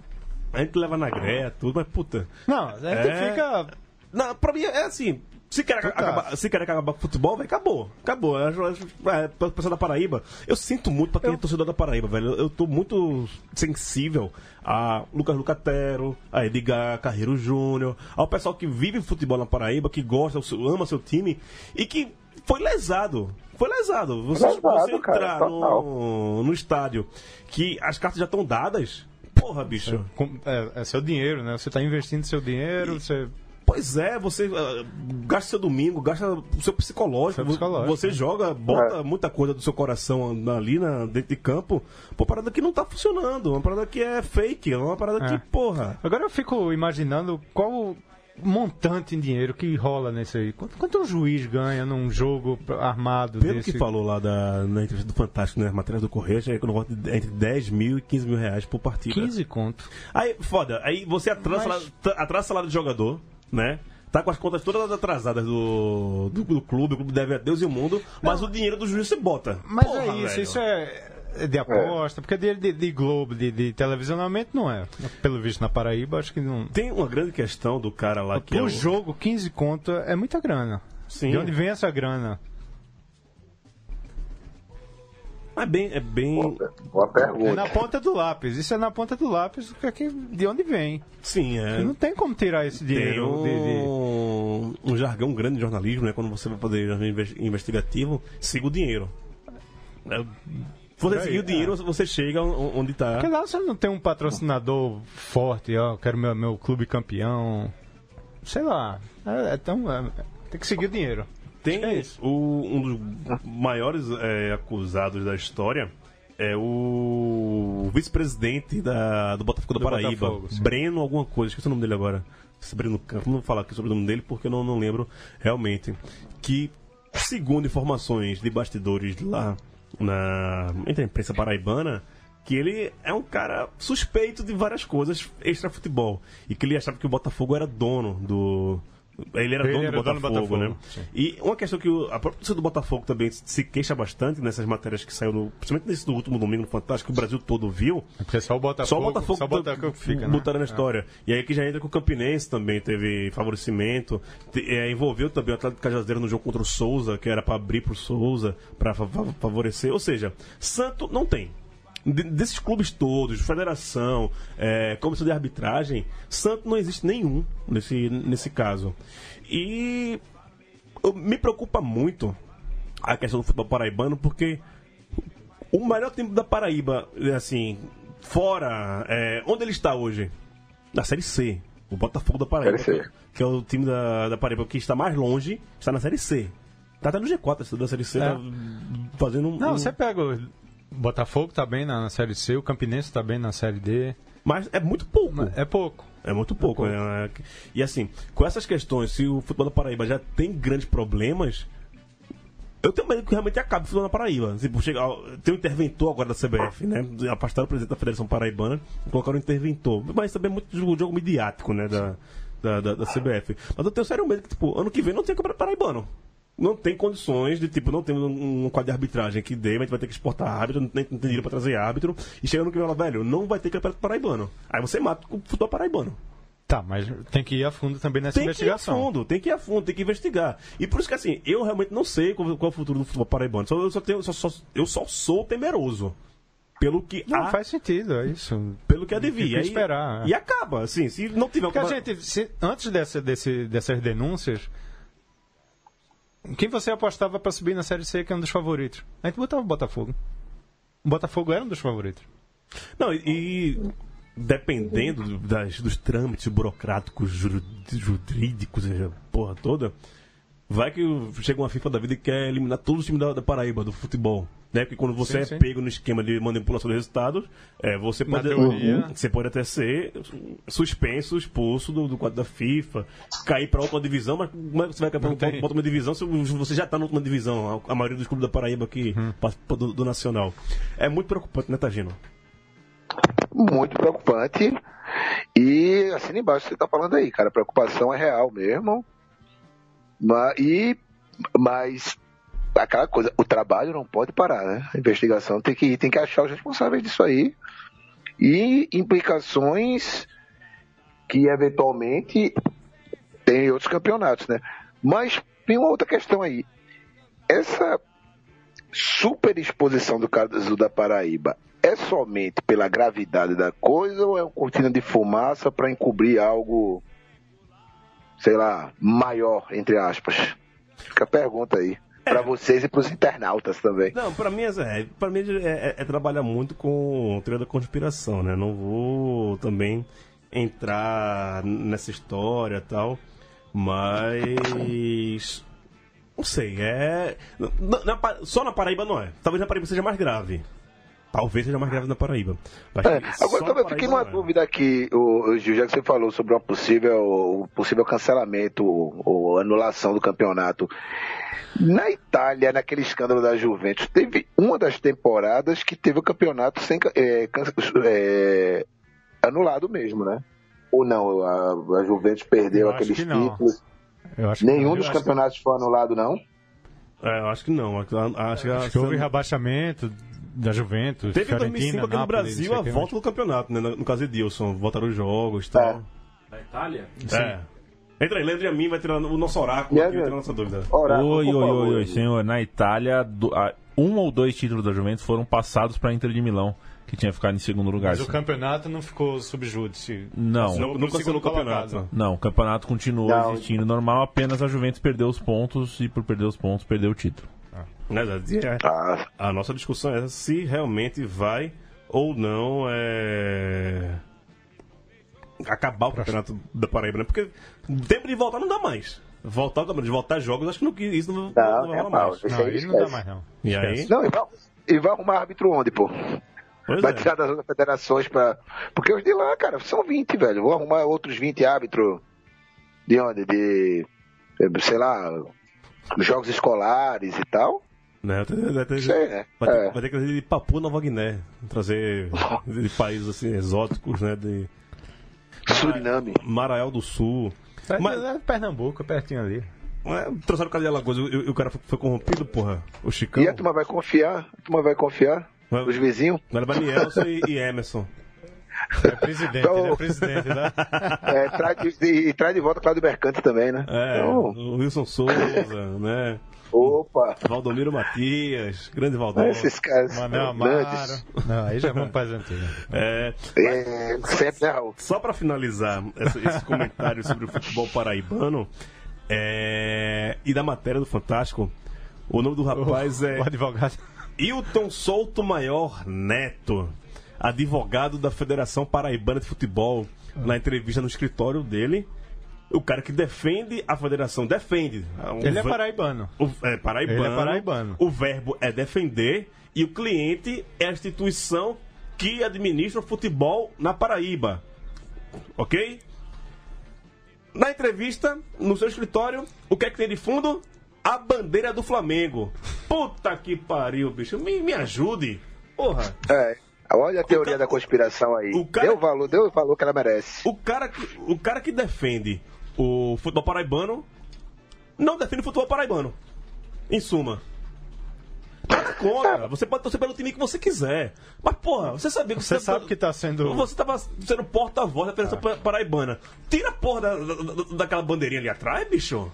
a gente leva na greia, tudo, mas puta. Não, a gente É. fica. Não, pra mim é assim. Se quer, acabar, se quer acabar com o futebol, velho, acabou. Acabou. Eu acho, acho, é, pra pessoa da Paraíba, eu sinto muito pra quem é torcedor da Paraíba, velho. Eu, eu tô muito sensível a Lucas Lucatero, a Edgar Carreiro Júnior, ao pessoal que vive futebol na Paraíba, que gosta, ama seu time e que foi lesado. Foi lesado. Você, Lesado, você cara, entrar total. no, no estádio que as cartas já estão dadas. Porra, bicho. com- É, é seu dinheiro, né? Você tá investindo seu dinheiro, você. Pois é, você ah, gasta seu domingo, gasta o seu psicológico, Seu psicológico, você né? joga, bota É. muita coisa do seu coração ali na, dentro de campo, pô, parada que não tá funcionando, uma parada que é fake, uma parada É. que, porra. Agora eu fico imaginando qual o montante em dinheiro que rola nesse aí. Quanto, quanto um juiz ganha num jogo armado Pelo desse? que falou lá da, na entrevista do Fantástico, nas matérias do Correio, de entre 10 mil e 15 mil reais por partida. 15 conto. Aí, foda, aí você atrasa, Mas- atrasa salário de jogador, né? Tá com as contas todas atrasadas do, do, do clube, o clube deve a Deus e o mundo, mas o dinheiro do juiz você bota. Mas Porra, é isso, velho. isso é é de aposta, porque de, de, de Globo, de, de televisionamento, não é. Pelo visto na Paraíba, acho que não. Tem uma grande questão do cara lá que é o- jogo, 15 conto é muita grana. Sim. De onde vem essa grana? É bem, é bem, Boa É pergunta. na ponta do lápis. Isso é na ponta do lápis, que aqui, de onde vem. sim, é. Não tem como tirar esse Tem dinheiro. um, de- de- um jargão grande de jornalismo, né? Quando você vai fazer jornalismo inves- investigativo, siga o dinheiro. É, Se você seguir o dinheiro, você chega on- onde tá. Porque lá você não tem um patrocinador forte, ó, quero meu, meu clube campeão. Sei lá. É, é tão, é- tem que seguir o dinheiro. Tem é o- um dos maiores é, acusados da história é o vice-presidente da- do Botafogo da Do Paraíba, Botafogo. Breno alguma coisa, esqueci o nome dele agora. Esse Breno Campos, não vou falar aqui sobre o nome dele porque eu não, não lembro realmente. Que, segundo informações de bastidores lá na, entre a imprensa paraibana, que ele é um cara suspeito de várias coisas extra-futebol. E que ele achava que o Botafogo era dono do. Ele era Ele dono, era do, dono do Botafogo, Botafogo, né? sim. E uma questão que o, a própria torcida do Botafogo também se queixa bastante nessas matérias que saiu, no, principalmente nesse do último domingo no Fantástico, que o Brasil todo viu. Porque só o Botafogo, Só o Botafogo, só o Botafogo que fica, né? botaram na história. E aí que já entra com o Campinense também, teve favorecimento. Te- é, envolveu também o Atlético Cajazeiro no jogo contra o Souza, que era para abrir pro Souza, para favorecer. Ou seja, Santo não tem. De- desses clubes todos, federação, é, comissão de arbitragem, Santo não existe nenhum nesse, nesse caso. E eu- me preocupa muito a questão do futebol paraibano, porque o melhor time da Paraíba, é assim, fora. é, onde ele está hoje? Na Série C. O Botafogo da Paraíba. Série C. Que é o time da, da Paraíba que está mais longe, está na Série C. Tá até no G4 esse da Série C. É. tá- fazendo um. Não, um- você pega Botafogo tá bem na, na Série C, o Campinense tá bem na Série D. Mas é muito pouco. É pouco. É muito pouco, pouco. né? E assim, com essas questões, se o futebol da Paraíba já tem grandes problemas, eu tenho medo que realmente acabe o futebol da Paraíba. Tipo, chega, tem um interventor agora da CBF, né? Afastaram o presidente da Federação Paraibana e colocaram um interventor. Mas também é muito jogo, jogo midiático, né? Da, da, da, da CBF. Mas eu tenho sério medo que, tipo, ano que vem não tem campeonato paraibano. Não tem condições de, tipo, não tem um, um quadro de arbitragem que dê, mas a gente vai ter que exportar árbitro, não tem, não tem dinheiro pra trazer árbitro. E chega no que fala, velho, não vai ter campeonato paraibano. Aí você mata o futebol paraibano. Tá, mas tem que ir a fundo também nessa Tem que ir a investigação. fundo, tem que ir a fundo, tem que investigar. E por isso que assim, eu realmente não sei qual, qual é o futuro do futebol paraibano. Só, eu, só tenho, só, só- eu só sou temeroso. Pelo que Não, há, faz sentido, é isso. pelo que Tem que Aí- esperar, é. E acaba, assim, se não tiver Porque a gente, se- antes dessa, desse, dessas denúncias, quem você apostava pra subir na Série C que é um dos favoritos? A gente botava o Botafogo. O Botafogo era um dos favoritos. Não, e, dependendo do- das, dos trâmites burocráticos, jurídicos, porra toda, vai que chega uma FIFA da vida e quer eliminar todos os times da, da Paraíba, do futebol. Né? Porque quando você Sim, é sim. pego no esquema de manipulação de resultados, é, você, pode, você pode até ser suspenso, expulso do, do quadro da FIFA, cair para outra divisão, mas como é que você vai cair para outra divisão se você já está na última divisão? A, a maioria dos clubes da Paraíba que participa do, do Nacional. É muito preocupante, né, Tagino? muito preocupante. E assina embaixo você está falando aí, cara. A preocupação é real mesmo. Mas, e, mas aquela coisa, o trabalho não pode parar, né? A investigação tem que ir, tem que achar os responsáveis disso aí. E implicações que eventualmente tem em outros campeonatos, né? Mas tem uma outra questão aí. Essa super exposição do caso da Paraíba é somente pela gravidade da coisa ou é uma cortina de fumaça para encobrir algo, sei lá, maior, entre aspas? Fica a pergunta aí. Para vocês e para os internautas também. Não, pra mim, é, pra mim é, é- é trabalhar muito com teoria da conspiração, né? Não vou também entrar nessa história tal, mas. Não sei, é. na- na só na Paraíba não é. Talvez na Paraíba seja mais grave. Talvez seja mais grave na Paraíba. Mas É, agora também fiquei numa é. dúvida aqui, o, o Gil, já que você falou sobre uma possível, um possível cancelamento ou, ou anulação do campeonato. Na Itália, naquele escândalo da Juventus, teve uma das temporadas que teve o campeonato sem, é, é, anulado mesmo, né? Ou não, a, a Juventus perdeu Eu acho aqueles que não. títulos. Eu acho que Nenhum dos Eu acho- campeonatos foi anulado, não? É, eu acho que não. Acho, acho que, Acho que houve rebaixamento da Juventus, Teve em 2005 Fiorentina, aqui no Nápoles, Brasil não a volta do campeonato, né? No caso de Edilson, voltaram os jogos e tal. Da Itália? É. Entra aí, Leandro e a mim vai tirar o nosso oráculo aqui, vai tirar a nossa dúvida. Oráculo, Oi, oi, oi, oi, senhor. Na Itália, do- a- um ou dois títulos da Juventus foram passados para a Inter de Milão, que tinha ficado em segundo lugar. Mas o campeonato não ficou subjúdice. Não, Não- segundo cancelou o campeonato. colocado. não, o campeonato continuou Não. existindo normal, apenas a Juventus perdeu os pontos e por perder os pontos perdeu o título. Né? É. Ah, A nossa discussão é se realmente vai ou não é... acabar o campeonato da Paraíba, né? Porque tempo de voltar não dá mais. Voltar, de voltar jogos, acho que não, isso não, Não, não vai é rolar mais. Não, aí não dá mais não. E aí? Não, e vai, e vai arrumar árbitro onde, pô? Pois Vai é. tirar das outras federações pra. Porque os de lá, cara, são 20, velho. Vou arrumar outros 20 árbitros. De onde? De. Sei lá. Jogos escolares e tal. Né? Vai ter, Sei, né? vai ter, É. vai ter que trazer de Papua Nova Guiné. Trazer de países assim, exóticos, né? De Suriname. Marael do Sul. É, Mas- é Pernambuco, é pertinho ali. É, trouxeram o cara de Alagoas e o, e o cara foi, foi corrompido, porra. O Chicão. E a turma vai confiar? A turma vai confiar? Vai- Os vizinhos? Nielson e, e Emerson. É presidente, Então- ele é presidente, né? (laughs) É, traz de, e traz de volta Cláudio Mercante também, né? É, Então, o Wilson Souza, né? Opa! Valdomiro Matias, grande Valdomiro. Esses caras. Manel Amaro. Não, aí já vamos para as antigas. É, É, né, Raul? só pra finalizar essa- esse comentário sobre o futebol paraibano é, e da matéria do Fantástico, o nome do rapaz é O advogado. Hilton Souto Maior Neto, advogado da Federação Paraibana de Futebol, na entrevista no escritório dele, O cara que defende a federação defende. O Ele é paraibano. o- é paraibano. Ele é paraibano. O verbo é defender e o cliente é a instituição que administra o futebol na Paraíba. Ok? Na entrevista, no seu escritório, o que é que tem de fundo? A bandeira do Flamengo. Puta que pariu, bicho. Me, me ajude. Porra. É. Olha a teoria cara- da conspiração aí. o cara- Deu o valor, deu o valor que ela merece. O cara, que, o cara que defende o futebol paraibano não defende o futebol paraibano. Em suma. Nada contra. Você pode torcer pelo time que você quiser. Mas, porra, você sabia que Você sabe que tá sendo. Você tava sendo porta-voz da Federação pa- Paraibana. Tira a porra da, da- da- daquela bandeirinha ali atrás, bicho.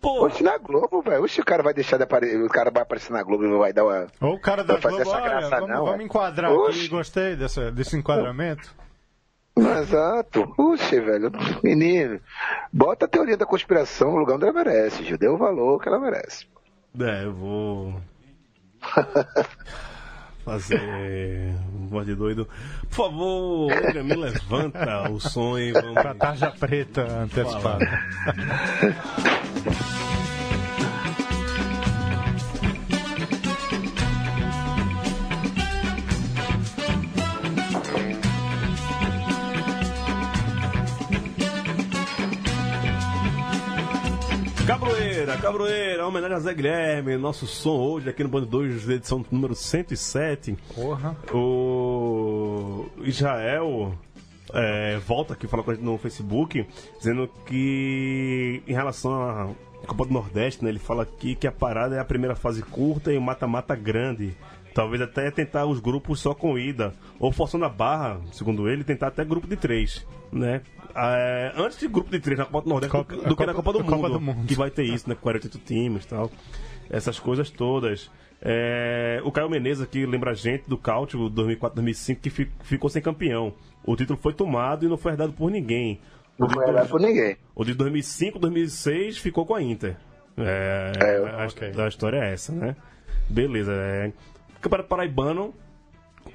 Porra. Oxe, na Globo, velho. Oxe, o cara vai deixar de aparecer. O cara vai aparecer na Globo e vai dar uma. Ou o cara da Vai fazer Globo, essa olha, graça vamos, não, vamos é? enquadrar Oxe. aqui, gostei dessa, desse enquadramento. Exato. Oxe, velho. Menino. Bota a teoria da conspiração no lugar onde ela merece, Gil. Deu o valor que ela merece. É, eu vou. (laughs) Fazer um voz de doido. Por favor, Olga, me levanta o som e vamos. Pra tarja preta antecipada. Cabroeira, Cabroeira, homenagem a Zé Guilherme, nosso som hoje aqui no Bando 2, edição número 107. Porra. O Israel é, volta aqui falar com a gente no Facebook, dizendo que em relação à Copa do Nordeste, né, ele fala aqui que a parada é a primeira fase curta e o mata-mata grande. Talvez até tentar os grupos só com ida. Ou forçando a barra, segundo ele, tentar até grupo de três. Né? É, antes de grupo de três na Copa do Nordeste Copa- do, do que na Copa- Copa do, Copa Mundo, do Mundo. Que vai ter isso, né? 48 times e tal. Essas coisas todas. É, o Caio Menezes aqui lembra a gente do Cáutio 2004-2005 que fi- ficou sem campeão. O título foi tomado e não foi herdado por ninguém. O Não de, foi herdado por ninguém. o de 2005-2006 ficou com a Inter. É, É, a, a história é essa, né? Beleza. É, Campeonato Paraibano,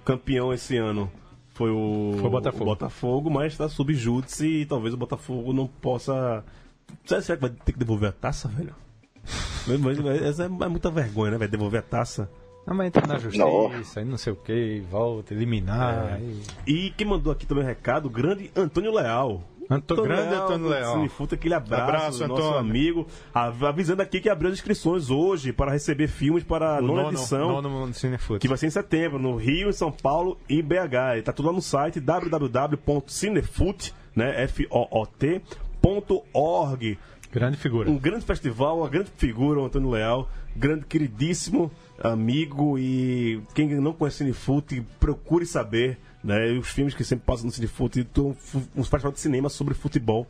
campeão esse ano foi o, Foi o Botafogo. Botafogo, mas tá sob júdice e talvez o Botafogo não possa. Será será que vai ter que devolver a taça, velho? Mas- mas Essa é muita vergonha, né? Vai devolver a taça. Não, mas entra na justiça, aí não sei o que, volta, eliminar. aí- E quem mandou aqui também o recado, o grande Antônio Leal. Anto- grande Antônio Leal. Cinefuta, aquele abraço, Abraço, nosso Antônio. amigo. av- Avisando aqui que abriu as inscrições hoje para receber filmes para a O nona nono, edição. nono. Que vai ser em setembro, no Rio, em São Paulo e BH. E tá tudo lá no site www.cinefoot, né? F-O-O-T, ponto org. Grande figura. Um grande festival, uma grande figura, o Antônio Leal, grande queridíssimo amigo e quem não conhece Cinefoot, procure saber, né? Os filmes que sempre passam no Cinefoot, então, fu- um festival de cinema sobre futebol.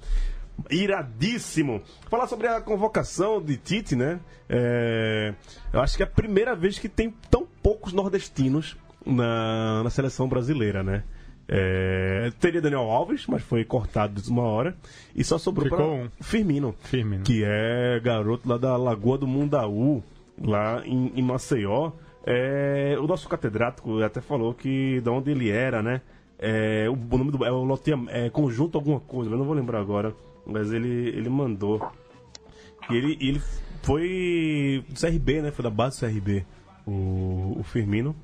Iradíssimo! Falar sobre a convocação de Tite, né? É, eu acho que é a primeira vez que tem tão poucos nordestinos na, na seleção brasileira, né? É, teria Daniel Alves, mas foi cortado de uma hora. E só sobrou Ficou um. Firmino Firmino. que é garoto lá da Lagoa do Mundaú, lá em, em Maceió. É, o nosso catedrático até falou que de onde ele era, né? É, o, o nome do é, o loteia, é conjunto alguma coisa, eu não vou lembrar agora, mas ele, ele mandou. E ele, ele foi do CRB, né? Foi da base do CRB, o, o Firmino.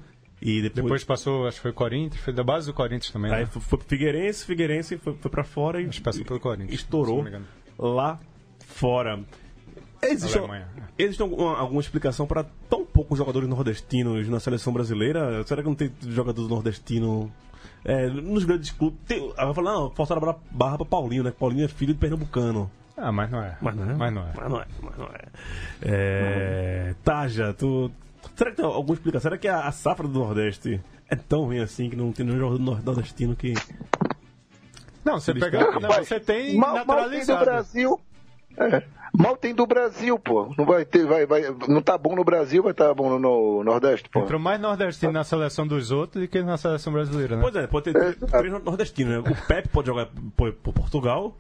E depois, Depois passou, acho que foi Corinthians, foi da base do Corinthians também. aí né? foi, foi pro Figueirense, Figueirense foi, foi pra fora e Acho que passou pelo Corinthians. estourou lá fora. Existe, Alemanha. existe alguma, alguma explicação para tão poucos jogadores nordestinos na seleção brasileira? Será que não tem jogador nordestino é, nos grandes clubes? Tem, vai falar, não, forçaram a barra- para Paulinho, né? Paulinho é filho de pernambucano. Ah, mas não é. Mas não é. Mas não é. Mas não é. Mas não é. É, Taja, tu. Será que tem alguma explicação? Será que a, a safra do Nordeste é tão ruim assim que não tem nenhum jogador nor- nordestino que. Não, você pega. Não, você tem mal, mal tem do. Brasil. É. Mal tem do Brasil, pô. Não vai ter, vai, vai, não tá bom no Brasil, vai estar bom no, no Nordeste, pô. Entrou mais nordestino na seleção dos outros do que na seleção brasileira, né? Pois é, pode ter três- três nordestinos, né? O Pepe pode jogar por, por Portugal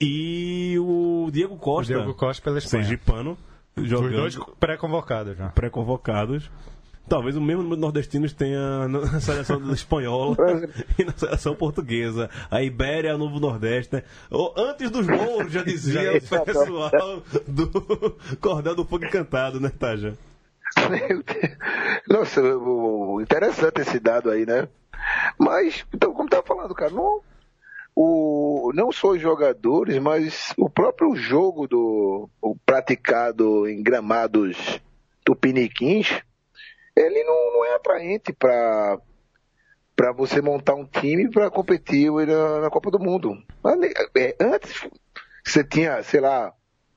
e o Diego o Costa, Diego Costa pela Espanha. sergipano, Os jogando dois pré-convocados já. pré-convocados. Talvez o mesmo número de nordestinos tenha na seleção espanhola (laughs) (laughs) e na seleção portuguesa. A Ibéria é o novo Nordeste, né? Ou Antes dos mouros, já dizia o pessoal do (laughs) Cordel do Fogo Encantado, né, Taja? Nossa, interessante esse dado aí, né? Mas, então, como estava falando, cara, não, o, não só os jogadores, mas o próprio jogo do o praticado em gramados tupiniquins, ele não, não é atraente para para você montar um time para competir na, na Copa do Mundo. Mas, é, Antes você tinha, sei lá,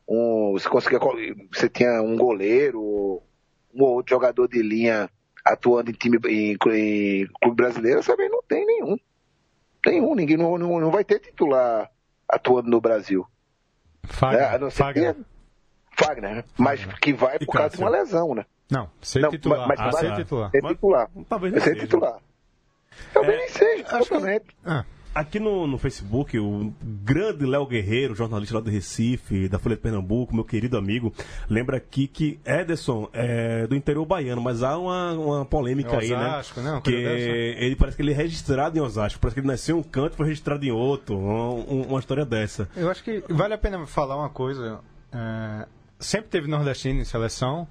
um, você conseguia, você tinha um goleiro, um ou outro jogador de linha atuando em time em, em clube brasileiro, sabe? Não tem nenhum. Nenhum, ninguém não, não, não vai ter titular atuando no Brasil. Fagner. né? A não ser Fagner. Fagner, né? Mas que vai por causa de uma lesão, né? Não, ser Não, titular. mas- Ah, mas- ser titular. Ser Mas- titular. Talvez Vai não ser seja. titular. Talvez É, nem seja, acho que- totalmente. Ah, Aqui no, no Facebook, o grande Léo Guerreiro, jornalista lá do Recife, da Folha de Pernambuco, meu querido amigo, lembra aqui que Ederson é do interior baiano, mas há uma, uma polêmica É aí, Osasco, né? não, que coisa dessa. ele parece que ele é registrado em Osasco, parece que ele nasceu em um canto e foi registrado em outro, uma, uma história dessa. Eu acho que vale a pena falar uma coisa. é, sempre teve nordestino em seleção,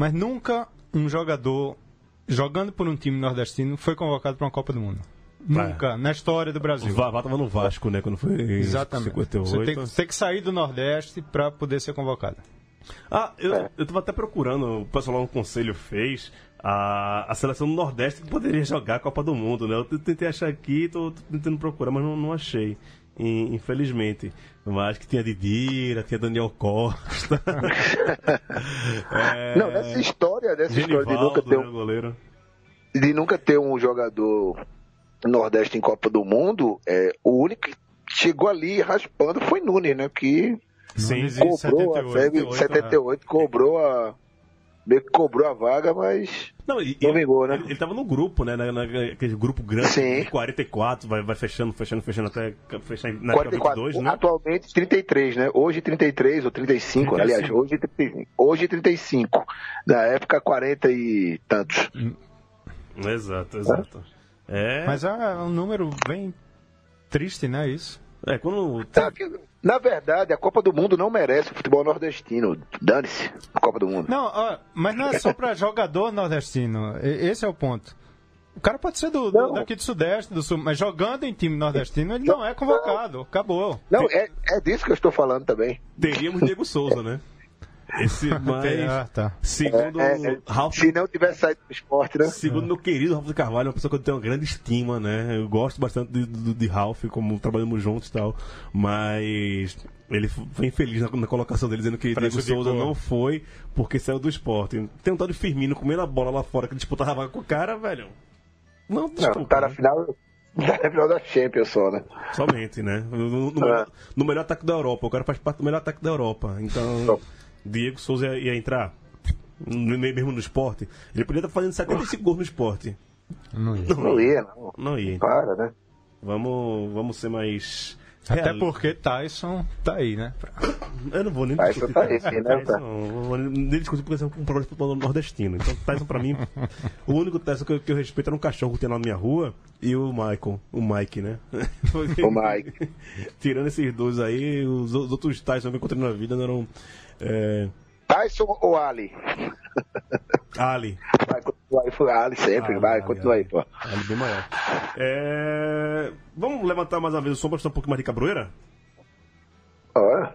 mas nunca um jogador jogando por um time nordestino foi convocado para uma Copa do Mundo. Nunca, na história do O Brasil. Vavá tava no Vasco, né, quando foi em Exatamente. 58. Você tem, tem que sair do Nordeste para poder ser convocado. Ah, eu, eu tava até procurando, o pessoal lá no conselho fez, a, a seleção do Nordeste que poderia jogar a Copa do Mundo, né? Eu tentei achar aqui, tô, tô tentando procurar, mas não, não achei, infelizmente. Mas que tinha Didira, tinha Daniel Costa. (laughs) é, Não, nessa história, dessa história de nunca Genivaldo, ter né, um, o goleiro. de nunca ter um jogador nordeste em Copa do Mundo, é, o único que chegou ali raspando foi Nunes, né? Que Sim, cobrou a 78, febre, 78, 78, cobrou a. Meio que cobrou a vaga, mas. Não, e, Não ele, vingou, né? Ele, ele tava no grupo, né? Na, na- aquele grupo grande, Sim. de 44, vai, vai fechando, fechando, fechando até fechar na 44, 22, né? atualmente 33, né? Hoje 33 ou 35, 35. aliás, hoje 35. Hoje 35. Na época 40 e tantos. Exato, exato. É, Mas é um número bem triste, né? Isso. é quando Sabe que, Na verdade, a Copa do Mundo não merece o futebol nordestino. Dane-se a Copa do Mundo. Não, ó, mas não é só pra jogador nordestino. Esse é o ponto. O cara pode ser do, do- Não. daqui do Sudeste, do Sul, mas jogando em time nordestino, ele não é convocado. Acabou. Não, é, é disso que eu estou falando também. teríamos Diego Souza, né? Esse, (laughs) mas, Ah, tá. segundo É, é, Ralf, se não tivesse saído do esporte, né? segundo meu querido Ralf de Carvalho, é uma pessoa que eu tenho uma grande estima, né? Eu gosto bastante de, de, de Ralf, como trabalhamos juntos e tal, mas ele foi infeliz na, na colocação dele, dizendo que Diego. Souza não foi porque saiu do esporte. Tem um tal de Firmino comendo a bola lá fora que disputava vaga com o cara, velho. Não, Não, desculpa, tá na né? final, (laughs) tá na final da Champions só, né? Somente, né? No, no- É. melhor, no melhor ataque da Europa. O cara faz parte do melhor ataque da Europa. Então. Diego Souza ia, ia entrar. no- Mesmo no esporte. Ele podia estar fazendo 75 gols no esporte. Não ia. Não ia, não. Não ia. Então, Para, né? vamos, vamos ser mais. Até porque Tyson tá aí, né? Eu não vou nem Tyson discutir. tá Tyson, esse, né, Tyson, não vou nem discutir porque é um problema de futebol nordestino. Então, Tyson pra mim, o único Tyson que eu, que eu respeito era um cachorro que tem lá na minha rua e o Michael, o Mike, né? (laughs) O Mike. (laughs) Tirando esses dois aí, os, os outros Tyson que eu encontrei na vida não eram. É, Tyson ou Ali? Ali. Vai continuar aí, Ali sempre. Ali, vai, continua aí, pô. Ali bem maior. É, Vamos levantar mais uma vez o som pra mostrar um pouquinho mais de cabroeira? Ó,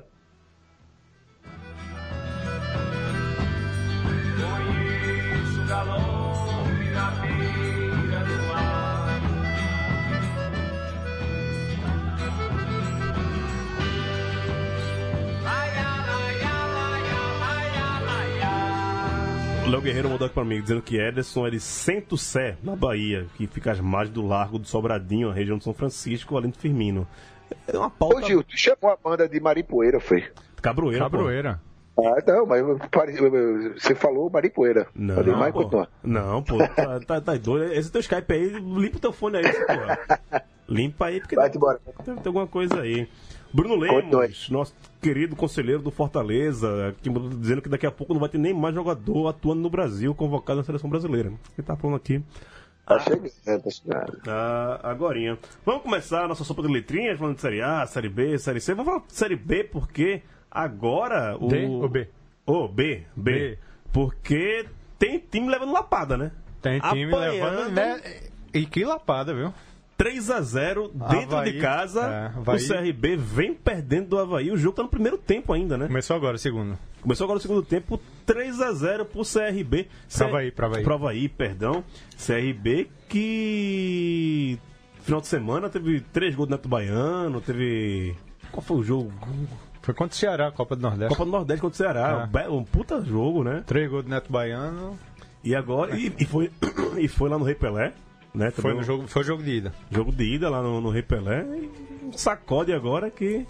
Guerreiro mandou aqui pra mim, dizendo que Ederson é de Centro Sé, na Bahia, que fica às margens do Largo do Sobradinho, a região de São Francisco, além de Firmino. É uma pauta Ô, Gil, tu chamou a banda de Maripoeira, foi? cabroeira, pô. Cabroeira. Ah, não, mas você falou Maripoeira. Não, Falei, mas pô. Não, pô, tá, tá, tá doido. Esse teu Skype aí, limpa o teu fone aí, porra. (laughs) Limpa aí, porque embora. deve ter alguma coisa aí. Bruno. Lemos, nosso querido conselheiro do Fortaleza, que dizendo que daqui a pouco não vai ter nem mais jogador atuando no Brasil convocado na seleção brasileira. Ele tá falando aqui Tá chegando, chegando. ah, agorinha. Vamos começar a nossa sopa de letrinhas, falando de Série A, Série B, Série C. Vamos falar de Série B porque agora o... D ou B? Ô, B, B. B. Porque tem time levando lapada, né? Tem time Apanhando. levando. Né? E que lapada, viu? 3 a 0 dentro Havaí, de casa. é, Havaí. O CRB vem perdendo do Havaí. O jogo tá no primeiro tempo ainda, né? Começou agora, segundo. Começou agora o segundo tempo, 3 a 0 pro CRB. Pra Havaí, pra Havaí. Pro Havaí, perdão. CRB que final de semana teve três gols do Neto Baiano, teve qual foi o jogo? Foi contra o Ceará, Copa do Nordeste. Copa do Nordeste contra o Ceará. É. Um Um puta jogo, né? Três gols do Neto Baiano. E agora e, e foi (coughs) e foi lá no Rei Pelé, né? Foi, no jogo, foi jogo de ida. jogo de ida lá no, no Rei Pelé. E um sacode agora que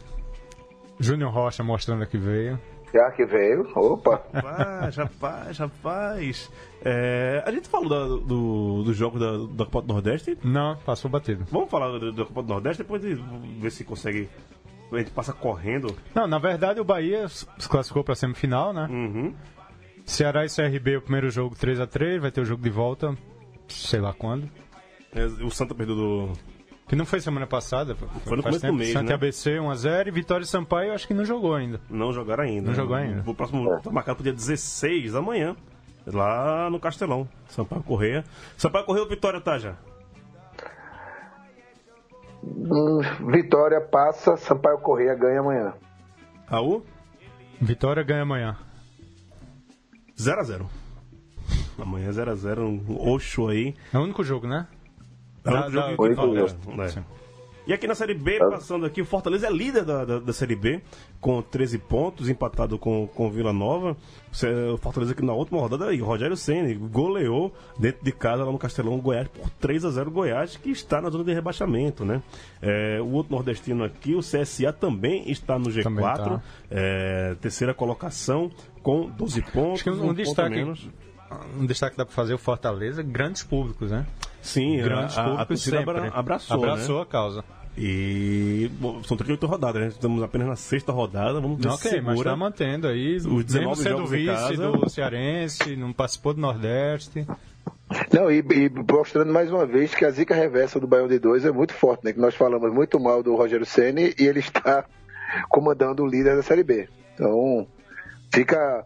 Júnior Rocha mostrando que veio. Já que veio, opa. Rapaz, rapaz, rapaz. É, a gente falou da- do, do jogo da, da Copa do Nordeste. Não, passou batido. Vamos falar do- da Copa do Nordeste, depois de ver se consegue. A gente passa correndo. Não, na verdade o Bahia se classificou pra semifinal, né? Uhum. Ceará e CRB, o primeiro jogo 3 a 3 vai ter o jogo de volta, sei lá quando. É, O Santa perdeu do. Que não foi semana passada. Foi no começo do tempo. mês, Santa né? ABC 1x0 e Vitória e Sampaio acho que não jogou ainda. Não jogaram ainda. Não jogou ainda. O próximo tá marcado pro dia 16 da manhã. Lá no Castelão. Sampaio Correia. Sampaio Correia ou Vitória, tá já? Hum, Vitória passa, Sampaio Correia ganha amanhã. Raul? Vitória ganha amanhã. 0x0. Amanhã 0x0. Um Oxo aí. É o único jogo, né? É Da- um jogo da- Oito né? E aqui na Série B, passando aqui, o Fortaleza é líder da, da, da Série B, com 13 pontos, empatado com, com o Vila Nova. O Fortaleza que na última rodada, aí, o Rogério Senna goleou dentro de casa lá no Castelão Goiás por 3 a 0 Goiás, que está na zona de rebaixamento, né? É, o outro nordestino aqui, o CSA também está no G4, Também tá. é, terceira colocação, com 12 pontos. Acho que um, ponto destaque. menos. Um destaque que dá pra fazer o Fortaleza, grandes públicos, né? Sim, Grandes a, a, a torcida sempre. abra- abraçou, né? Abraçou a causa. E bom, são 38 rodadas, né? Estamos apenas na sexta rodada. Vamos ver se Ok, mas segura. tá mantendo aí. Os Mesmo 19 sendo vice casa. do Cearense, não participou do Nordeste. Não, e, e mostrando mais uma vez que a zica reversa do Baião de Dois é muito forte, né? Que nós falamos muito mal do Rogério Ceni e ele está comandando o líder da Série B. Então, fica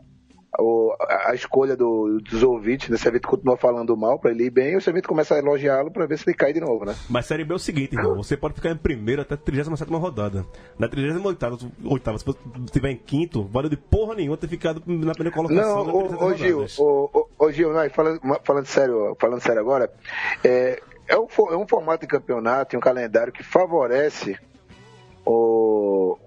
o- a, escolha do- dos ouvintes, né? Se a gente continua falando mal para ele ir bem, ou se a gente começa a elogiá-lo para ver se ele cai de novo, né? Mas Série B é o seguinte, irmão. Você pode ficar em primeiro até a 37 rodada. Na 38 oitava, se você estiver em quinto, valeu de porra nenhuma ter ficado na primeira colocação. Não, ô, 37 ô, Gil, ô, ô, Gil, não, falando, falando sério, falando sério agora, é, é, um, é um formato de campeonato e um calendário que favorece o,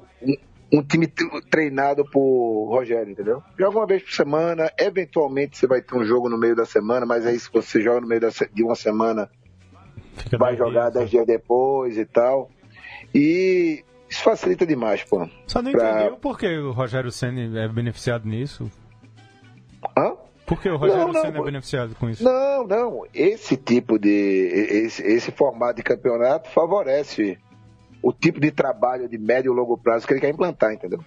um, time treinado por Rogério, entendeu? Joga uma vez por semana, eventualmente você vai ter um jogo no meio da semana, mas aí se você joga no meio de uma semana, Fica vai jogar dias, dez dias depois e tal. E isso facilita demais, pô. Só não pra- entendeu por que o Rogério Senna é beneficiado nisso. Hã? Por que o Rogério Não, não, Senna é beneficiado com isso? Não, não. Esse tipo de. Esse, esse formato de campeonato favorece o tipo de trabalho de médio e longo prazo que ele quer implantar, entendeu?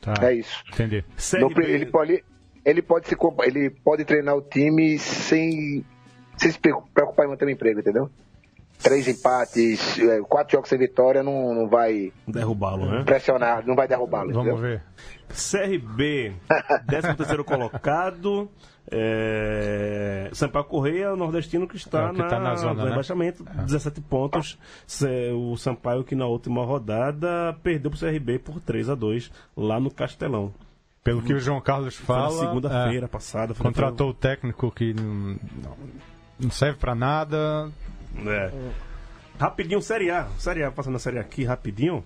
Tá, É isso. entendi. No ele, pode, ele, pode se, ele pode treinar o time sem, sem se preocu- preocupar em manter o emprego, entendeu? Três empates, é, quatro jogos sem vitória não, não vai derrubá-lo, né? pressionar, não vai derrubá-lo. Vamos entendeu? ver. CRB, 13 terceiro colocado. É... Sampaio Correia, o nordestino que está É, que na, tá na zona, no né? rebaixamento, 17 pontos. O Sampaio que na última rodada perdeu para o CRB por 3 a 2 lá no Castelão. Pelo que o João Carlos fala, na segunda-feira é, passada. contratou o técnico que não, não- serve pra nada. É. Rapidinho, Série A. Série A, passando a Série A aqui rapidinho.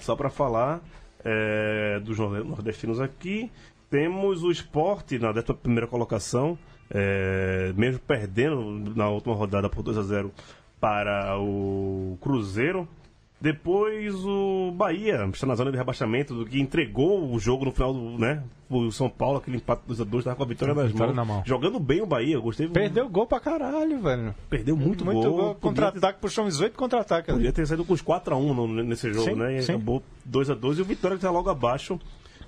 Só para falar é, dos nor- nordestinos aqui. Temos o esporte na 11 colocação, é, mesmo perdendo na última rodada por 2 a 0 para o Cruzeiro. Depois o Bahia, está na zona de rebaixamento, do que entregou o jogo no final do, né? O São Paulo, aquele empate 2x2, tava com a vitória nas Vitória mãos. na mão. Jogando bem o Bahia, eu gostei. Perdeu gol pra caralho, velho. Perdeu muito, Muito gol. gol. Podia Contra-ataque, puxou uns oito contra-ataques. ali. Podia ter saído com os 4x1 no- nesse jogo, Sim, né? E sim. acabou 2x2 e o Vitória que tá logo abaixo.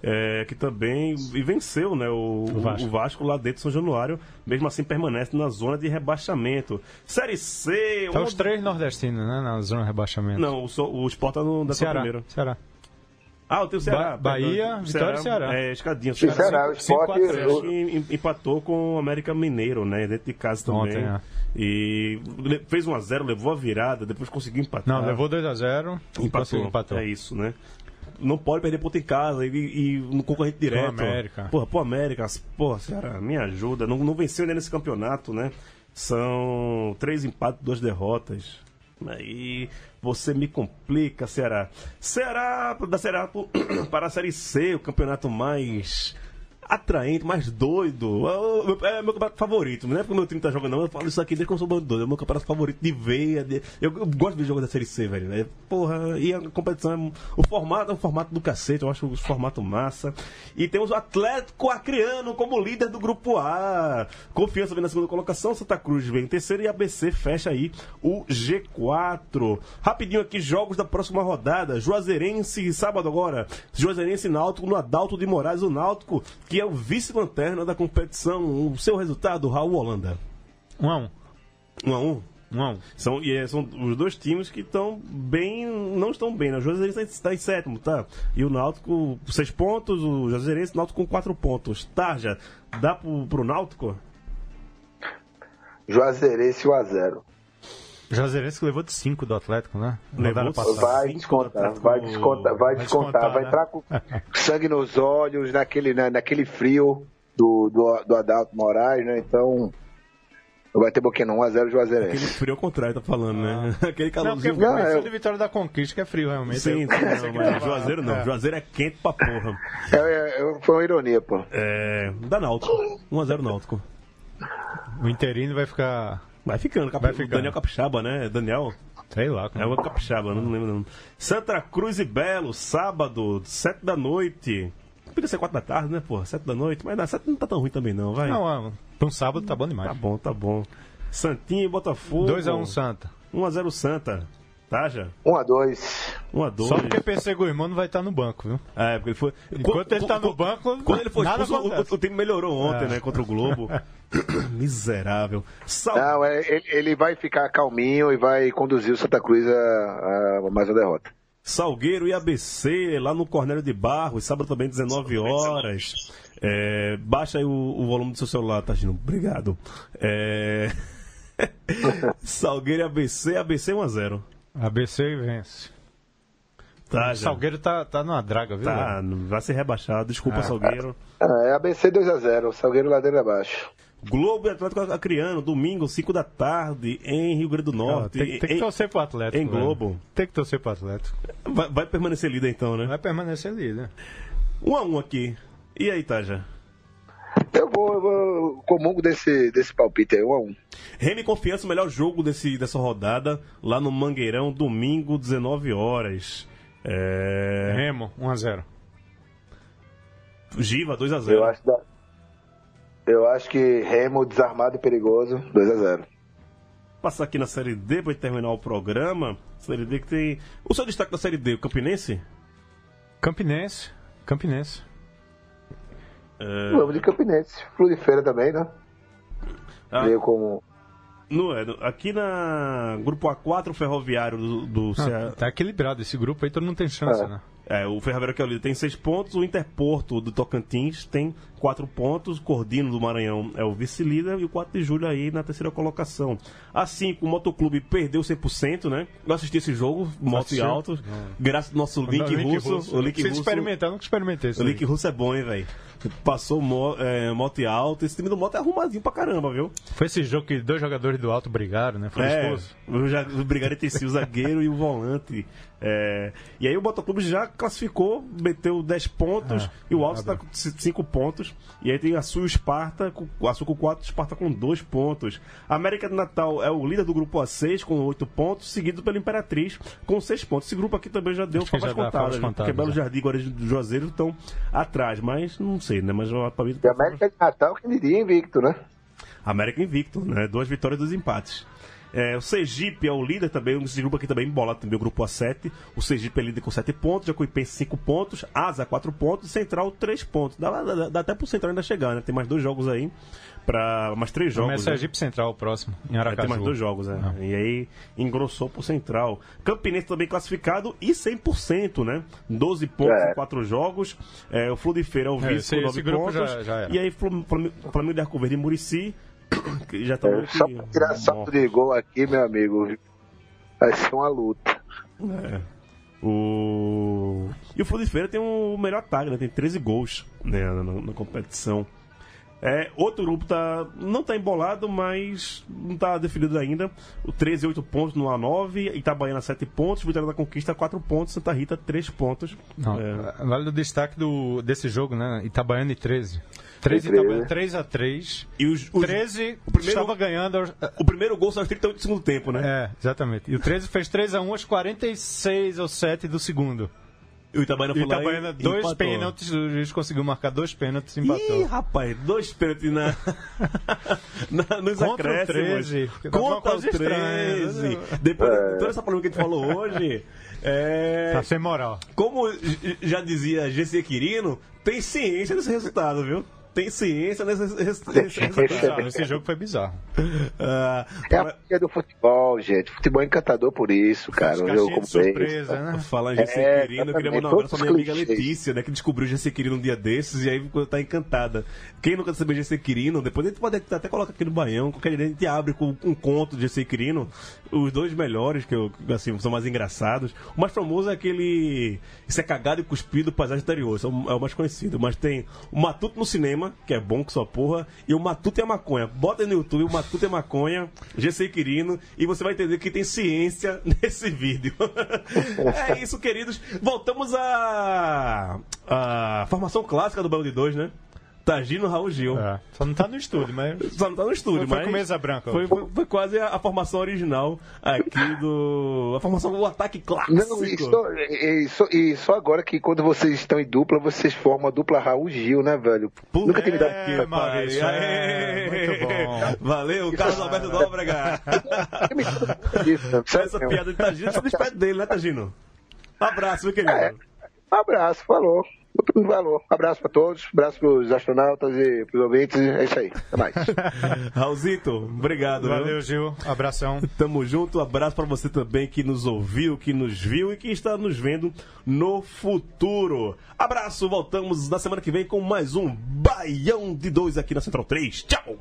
É, que também e venceu né, o, o Vasco. Vasco. lá dentro de São Januário, mesmo assim permanece na zona de rebaixamento. Série C, Tá uma- os três nordestinos, né? Na zona de rebaixamento. Não, o, o Sport tá no, da Ceará. primeiro. Ceará. Ah, tem o Ceará. Ba- Bahia, perdão. Vitória e Ceará. É, escadinha. E Ceará, o em- empatou com o América Mineiro, né? Dentro de casa também. Ontem, é. E fez 1x0, levou a virada, depois conseguiu empatar. Não, levou 2x0 e empatou. empatou. É isso, né? Não pode perder ponto em casa e, e no concorrente direto. América. Porra, pô, América, porra, Ceará, me ajuda. Não, não venceu ainda nesse campeonato, né? São três empates, duas derrotas. Aí você me complica, Ceará. Ceará, da Ceará (clears throat) para a Série C, o campeonato mais atraente, mais doido. É o meu- É campeonato favorito. Não é porque meu time tá jogando, não. Eu falo isso aqui desde que eu sou doido. É o meu campeonato favorito de veia. de- Eu, eu gosto de jogo da Série C, velho. É, porra, e a competição é. O formato é um formato do cacete. Eu acho o formato massa. E temos o Atlético Acreano como líder do grupo A. Confiança vem na segunda colocação. Santa Cruz vem em terceiro e ABC fecha aí o G4. Rapidinho aqui, jogos da próxima rodada. Juazeirense, sábado agora. Juazeirense Náutico no Adalto de Moraes. O Náutico, que é o vice-lanterna da competição. O seu resultado, Raul Holanda? 1 um a 1 1 um a 1 1 a 1 São, e é, são os dois times que estão bem. Não estão bem, né? O Juazeirense está tá em sétimo, tá? E o Náutico, seis pontos. O Juazeirense o Náutico com quatro pontos. Tarja, dá pro, pro Náutico? Juazeirense 1 a 0 Jazerenski levou de 5 do Atlético, né? Levaram vai descontar, vai descontar, vai descontar, vai entrar com sangue nos olhos, naquele, né? naquele frio do, do, do Adalto Moraes, né? Então. Vai ter Boquinha 1x0 Juazeiro. Aquele frio é ao contrário, tá falando, né? Ah. (laughs) Aquele calorzinho. Não, porque não, é eu... de Vitória da Conquista que é frio, realmente. Sim, é não, mas Juazeiro não. É. Juazeiro é quente pra porra. É, é, foi uma ironia, pô. É... Da Náutico. 1x0 Náutico. O interino vai ficar Vai ficando, Cap... Vai ficando. Daniel Capixaba, né? Daniel. Sei lá. É o Capixaba, não lembro não. Santa Cruz e Belo, sábado, 7 da noite. Podia ser 4 da tarde, né, pô? 7 da noite, mas dá 7 não tá tão ruim também, não, vai. Não, ah, pra um sábado tá bom Tá demais. bom, tá bom. Santinho e Botafogo. 2x1 Santa. 1x0 Santa. Tá, já? 1x2. 1x2. Só porque PC Guimão não vai estar no banco, viu? É, porque ele foi. Enquanto ele tá no banco, Quando ele foi nada expulso, o, o time melhorou ontem, É. né? Contra o Globo. (coughs) Miserável. Sal... Não, é, ele, ele vai ficar calminho e vai conduzir o Santa Cruz a, a mais uma derrota. Salgueiro e ABC, lá no Cornélio de Barros, sábado também, 19 horas. É, baixa aí o, o volume do seu celular, Tagino. Obrigado. É... (laughs) Salgueiro e ABC, ABC 1x0. ABC vence. Tá, o. Salgueiro tá, tá numa draga, viu? Tá, velho? vai ser rebaixado. Desculpa, Ah. Salgueiro. Ah, é ABC 2x0, Salgueiro Ladeira Abaixo. Globo e Atlético Acreano, domingo, 5 da tarde, em Rio Grande do Norte. tem, tem que em- torcer pro Atlético. em velho. Globo. Tem que torcer pro Atlético. vai, vai permanecer líder então, né? Vai permanecer líder. 1 a 1 aqui. E aí, Taja? Eu vou, eu vou comungo desse, desse palpite aí, 1x1. Remy Confiança, o melhor jogo desse, dessa rodada, lá no Mangueirão, domingo, 19 horas. É... Remo, 1x0. Giva, 2x0. Eu acho, da- eu acho que Remo desarmado e perigoso, 2x0. Passar aqui na Série D pra gente terminar o programa. Série D que tem. O seu destaque da Série D, o Campinense? Campinense. Campinense. É... Vamos de Campinense. Flu de Feira também, né? Ah, Veio como. não é. Aqui na Grupo A4, o Ferroviário do, do Ah, Ceará. tá equilibrado. Esse grupo aí todo mundo tem chance, É. né? É, o Ferroviário que é o líder tem seis pontos, o Interporto do Tocantins tem quatro pontos, o Cordino do Maranhão é o vice-líder e o 4 de julho aí na terceira colocação. Assim, o Motoclube perdeu 100%, né? Eu assisti esse jogo, moto e Assistiu? alto, graças ao nosso link, Não, russo, O link Precisa russo, experimentar, nunca experimentei isso. o link russo é bom, hein, velho? Passou mo, é, moto e alto, esse time do moto é arrumadinho pra caramba, viu? Foi esse jogo que dois jogadores do alto brigaram, né? Foram É, expulsos. o, já, o brigaram entre si, o zagueiro e o volante. É, e aí o Motoclube já classificou, meteu 10 pontos Ah, e o Alto está com 5 pontos. E aí tem a Sul e o Esparta, com, a Sul com 4, Esparta com 2 pontos. A América do Natal é o líder do grupo A6 com 8 pontos, seguido pela Imperatriz com 6 pontos. Esse grupo aqui também já deu favas contadas, né? porque Belo é. Jardim e Guarani do Juazeiro estão atrás, mas não sei, né? Mas pra mim, E a América de Natal, que diria invicto, né? América invicto, né? Duas vitórias e dois empates. É, o Sergipe é o líder também, esse grupo aqui também embolado também, o grupo A7. O Sergipe é líder com 7 pontos, Jacuipense 5 pontos, Asa 4 pontos, Central 3 pontos. Dá, dá, dá até pro Central ainda chegar, né? Tem mais dois jogos aí, pra, mais três jogos. Começa né? Sergipe Central o próximo, em É, Aracaju. tem mais dois jogos, né? E aí engrossou pro Central. Campinense também classificado e 100%, né? 12 pontos É. em 4 jogos. É, o Flu de Feira é o É, vice esse- com 9 esse grupo pontos. já- já e aí Flam- Flam- Flamengo de Arco Verde e Murici, (coughs) que já estão É, só pra tirar salto de gol aqui, meu amigo, vai ser uma luta. É. O... E o Flu de Feira tem o melhor ataque, né? Tem 13 gols né, na, na competição. É, outro grupo tá, não tá embolado, mas não tá definido ainda. O 13, 8 pontos no A9, Itabaiana 7 pontos, Vitória da Conquista 4 pontos, Santa Rita 3 pontos. Não, É. Vale o destaque do, desse jogo, né? Itabaiana e 13. 13 13. Itabaiana, 3 a 3 E os, os- 13 o primeiro- estava ganhando. aos- o primeiro gol só aos 38 do segundo tempo, né? É, exatamente. E o 13 fez 3 a 1 aos 46 ou 7 do segundo. E o Itabaiana E foi o lá Itabaiana, e dois empatou. pênaltis, o juiz conseguiu marcar dois pênaltis e Ih, empatou. rapaz, dois pênaltis na, (laughs) na, nos Contra o acréscimos. 13, porque tava uma Contra o coisa estranha, 13. né? Depois de toda essa polêmica que a gente falou hoje, é, Tá sem moral. como já dizia GC Quirino, tem ciência nesse resultado, viu? Tem ciência nesse, res- nesse resultado. Bizarro, Esse jogo foi bizarro. (laughs) Ah, É a magia do futebol, gente. Futebol é encantador por isso, cara. Um jogo de como surpresa, né? Em GC É, Quirino, eu queria mandar um abraço pra minha amiga. Letícia, né? Que descobriu o Quirino um dia desses e aí tá encantada. Quem nunca recebeu GC Quirino, depois a gente pode até colocar aqui no Baião, qualquer dia a gente abre com um conto de GC Quirino. Os dois melhores, que eu, assim, são mais engraçados. O mais famoso é aquele. Isso é cagado e cuspido paisagem exterior, é o mais conhecido. Mas tem o Matuto no cinema, que é bom que só porra, e o Matuto a maconha. Bota no YouTube o Matuto a maconha, GC Quirino, e você vai entender que tem ciência (laughs) nesse vídeo. (laughs) é isso, queridos. Voltamos à, formação clássica do Belo de Dois, né? Tagino Raul Gil. É, Só não tá no estúdio, mas. Só não tá no estúdio, Foi- foi mas. com mesa branca. Foi, foi- foi quase a, a formação original aqui do. A formação do ataque clássico. Não, e só, e, só, e só agora que quando vocês estão em dupla, vocês formam a dupla Raul Gil, né, velho? Puta Nunca tinha me dado. que Maurício, pariu. é, muito bom. Valeu, Carlos Alberto Nóbrega. Né? Essa piada de Tagino, você despede dele, né, Tagino? Um abraço, meu querido. É. Um abraço, falou. Falou. Um abraço pra todos, um abraço pros astronautas e pros ouvintes. É isso aí. Até mais. (laughs) Raulzito, obrigado. viu? Valeu, Gil. Abração. (laughs) Tamo junto, um abraço pra você também que nos ouviu, que nos viu e que está nos vendo no futuro. Abraço, voltamos na semana que vem com mais um Baião de Dois aqui na Central 3. Tchau!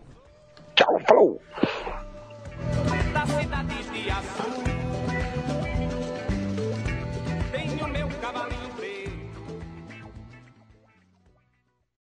Tchau, falou. da cidade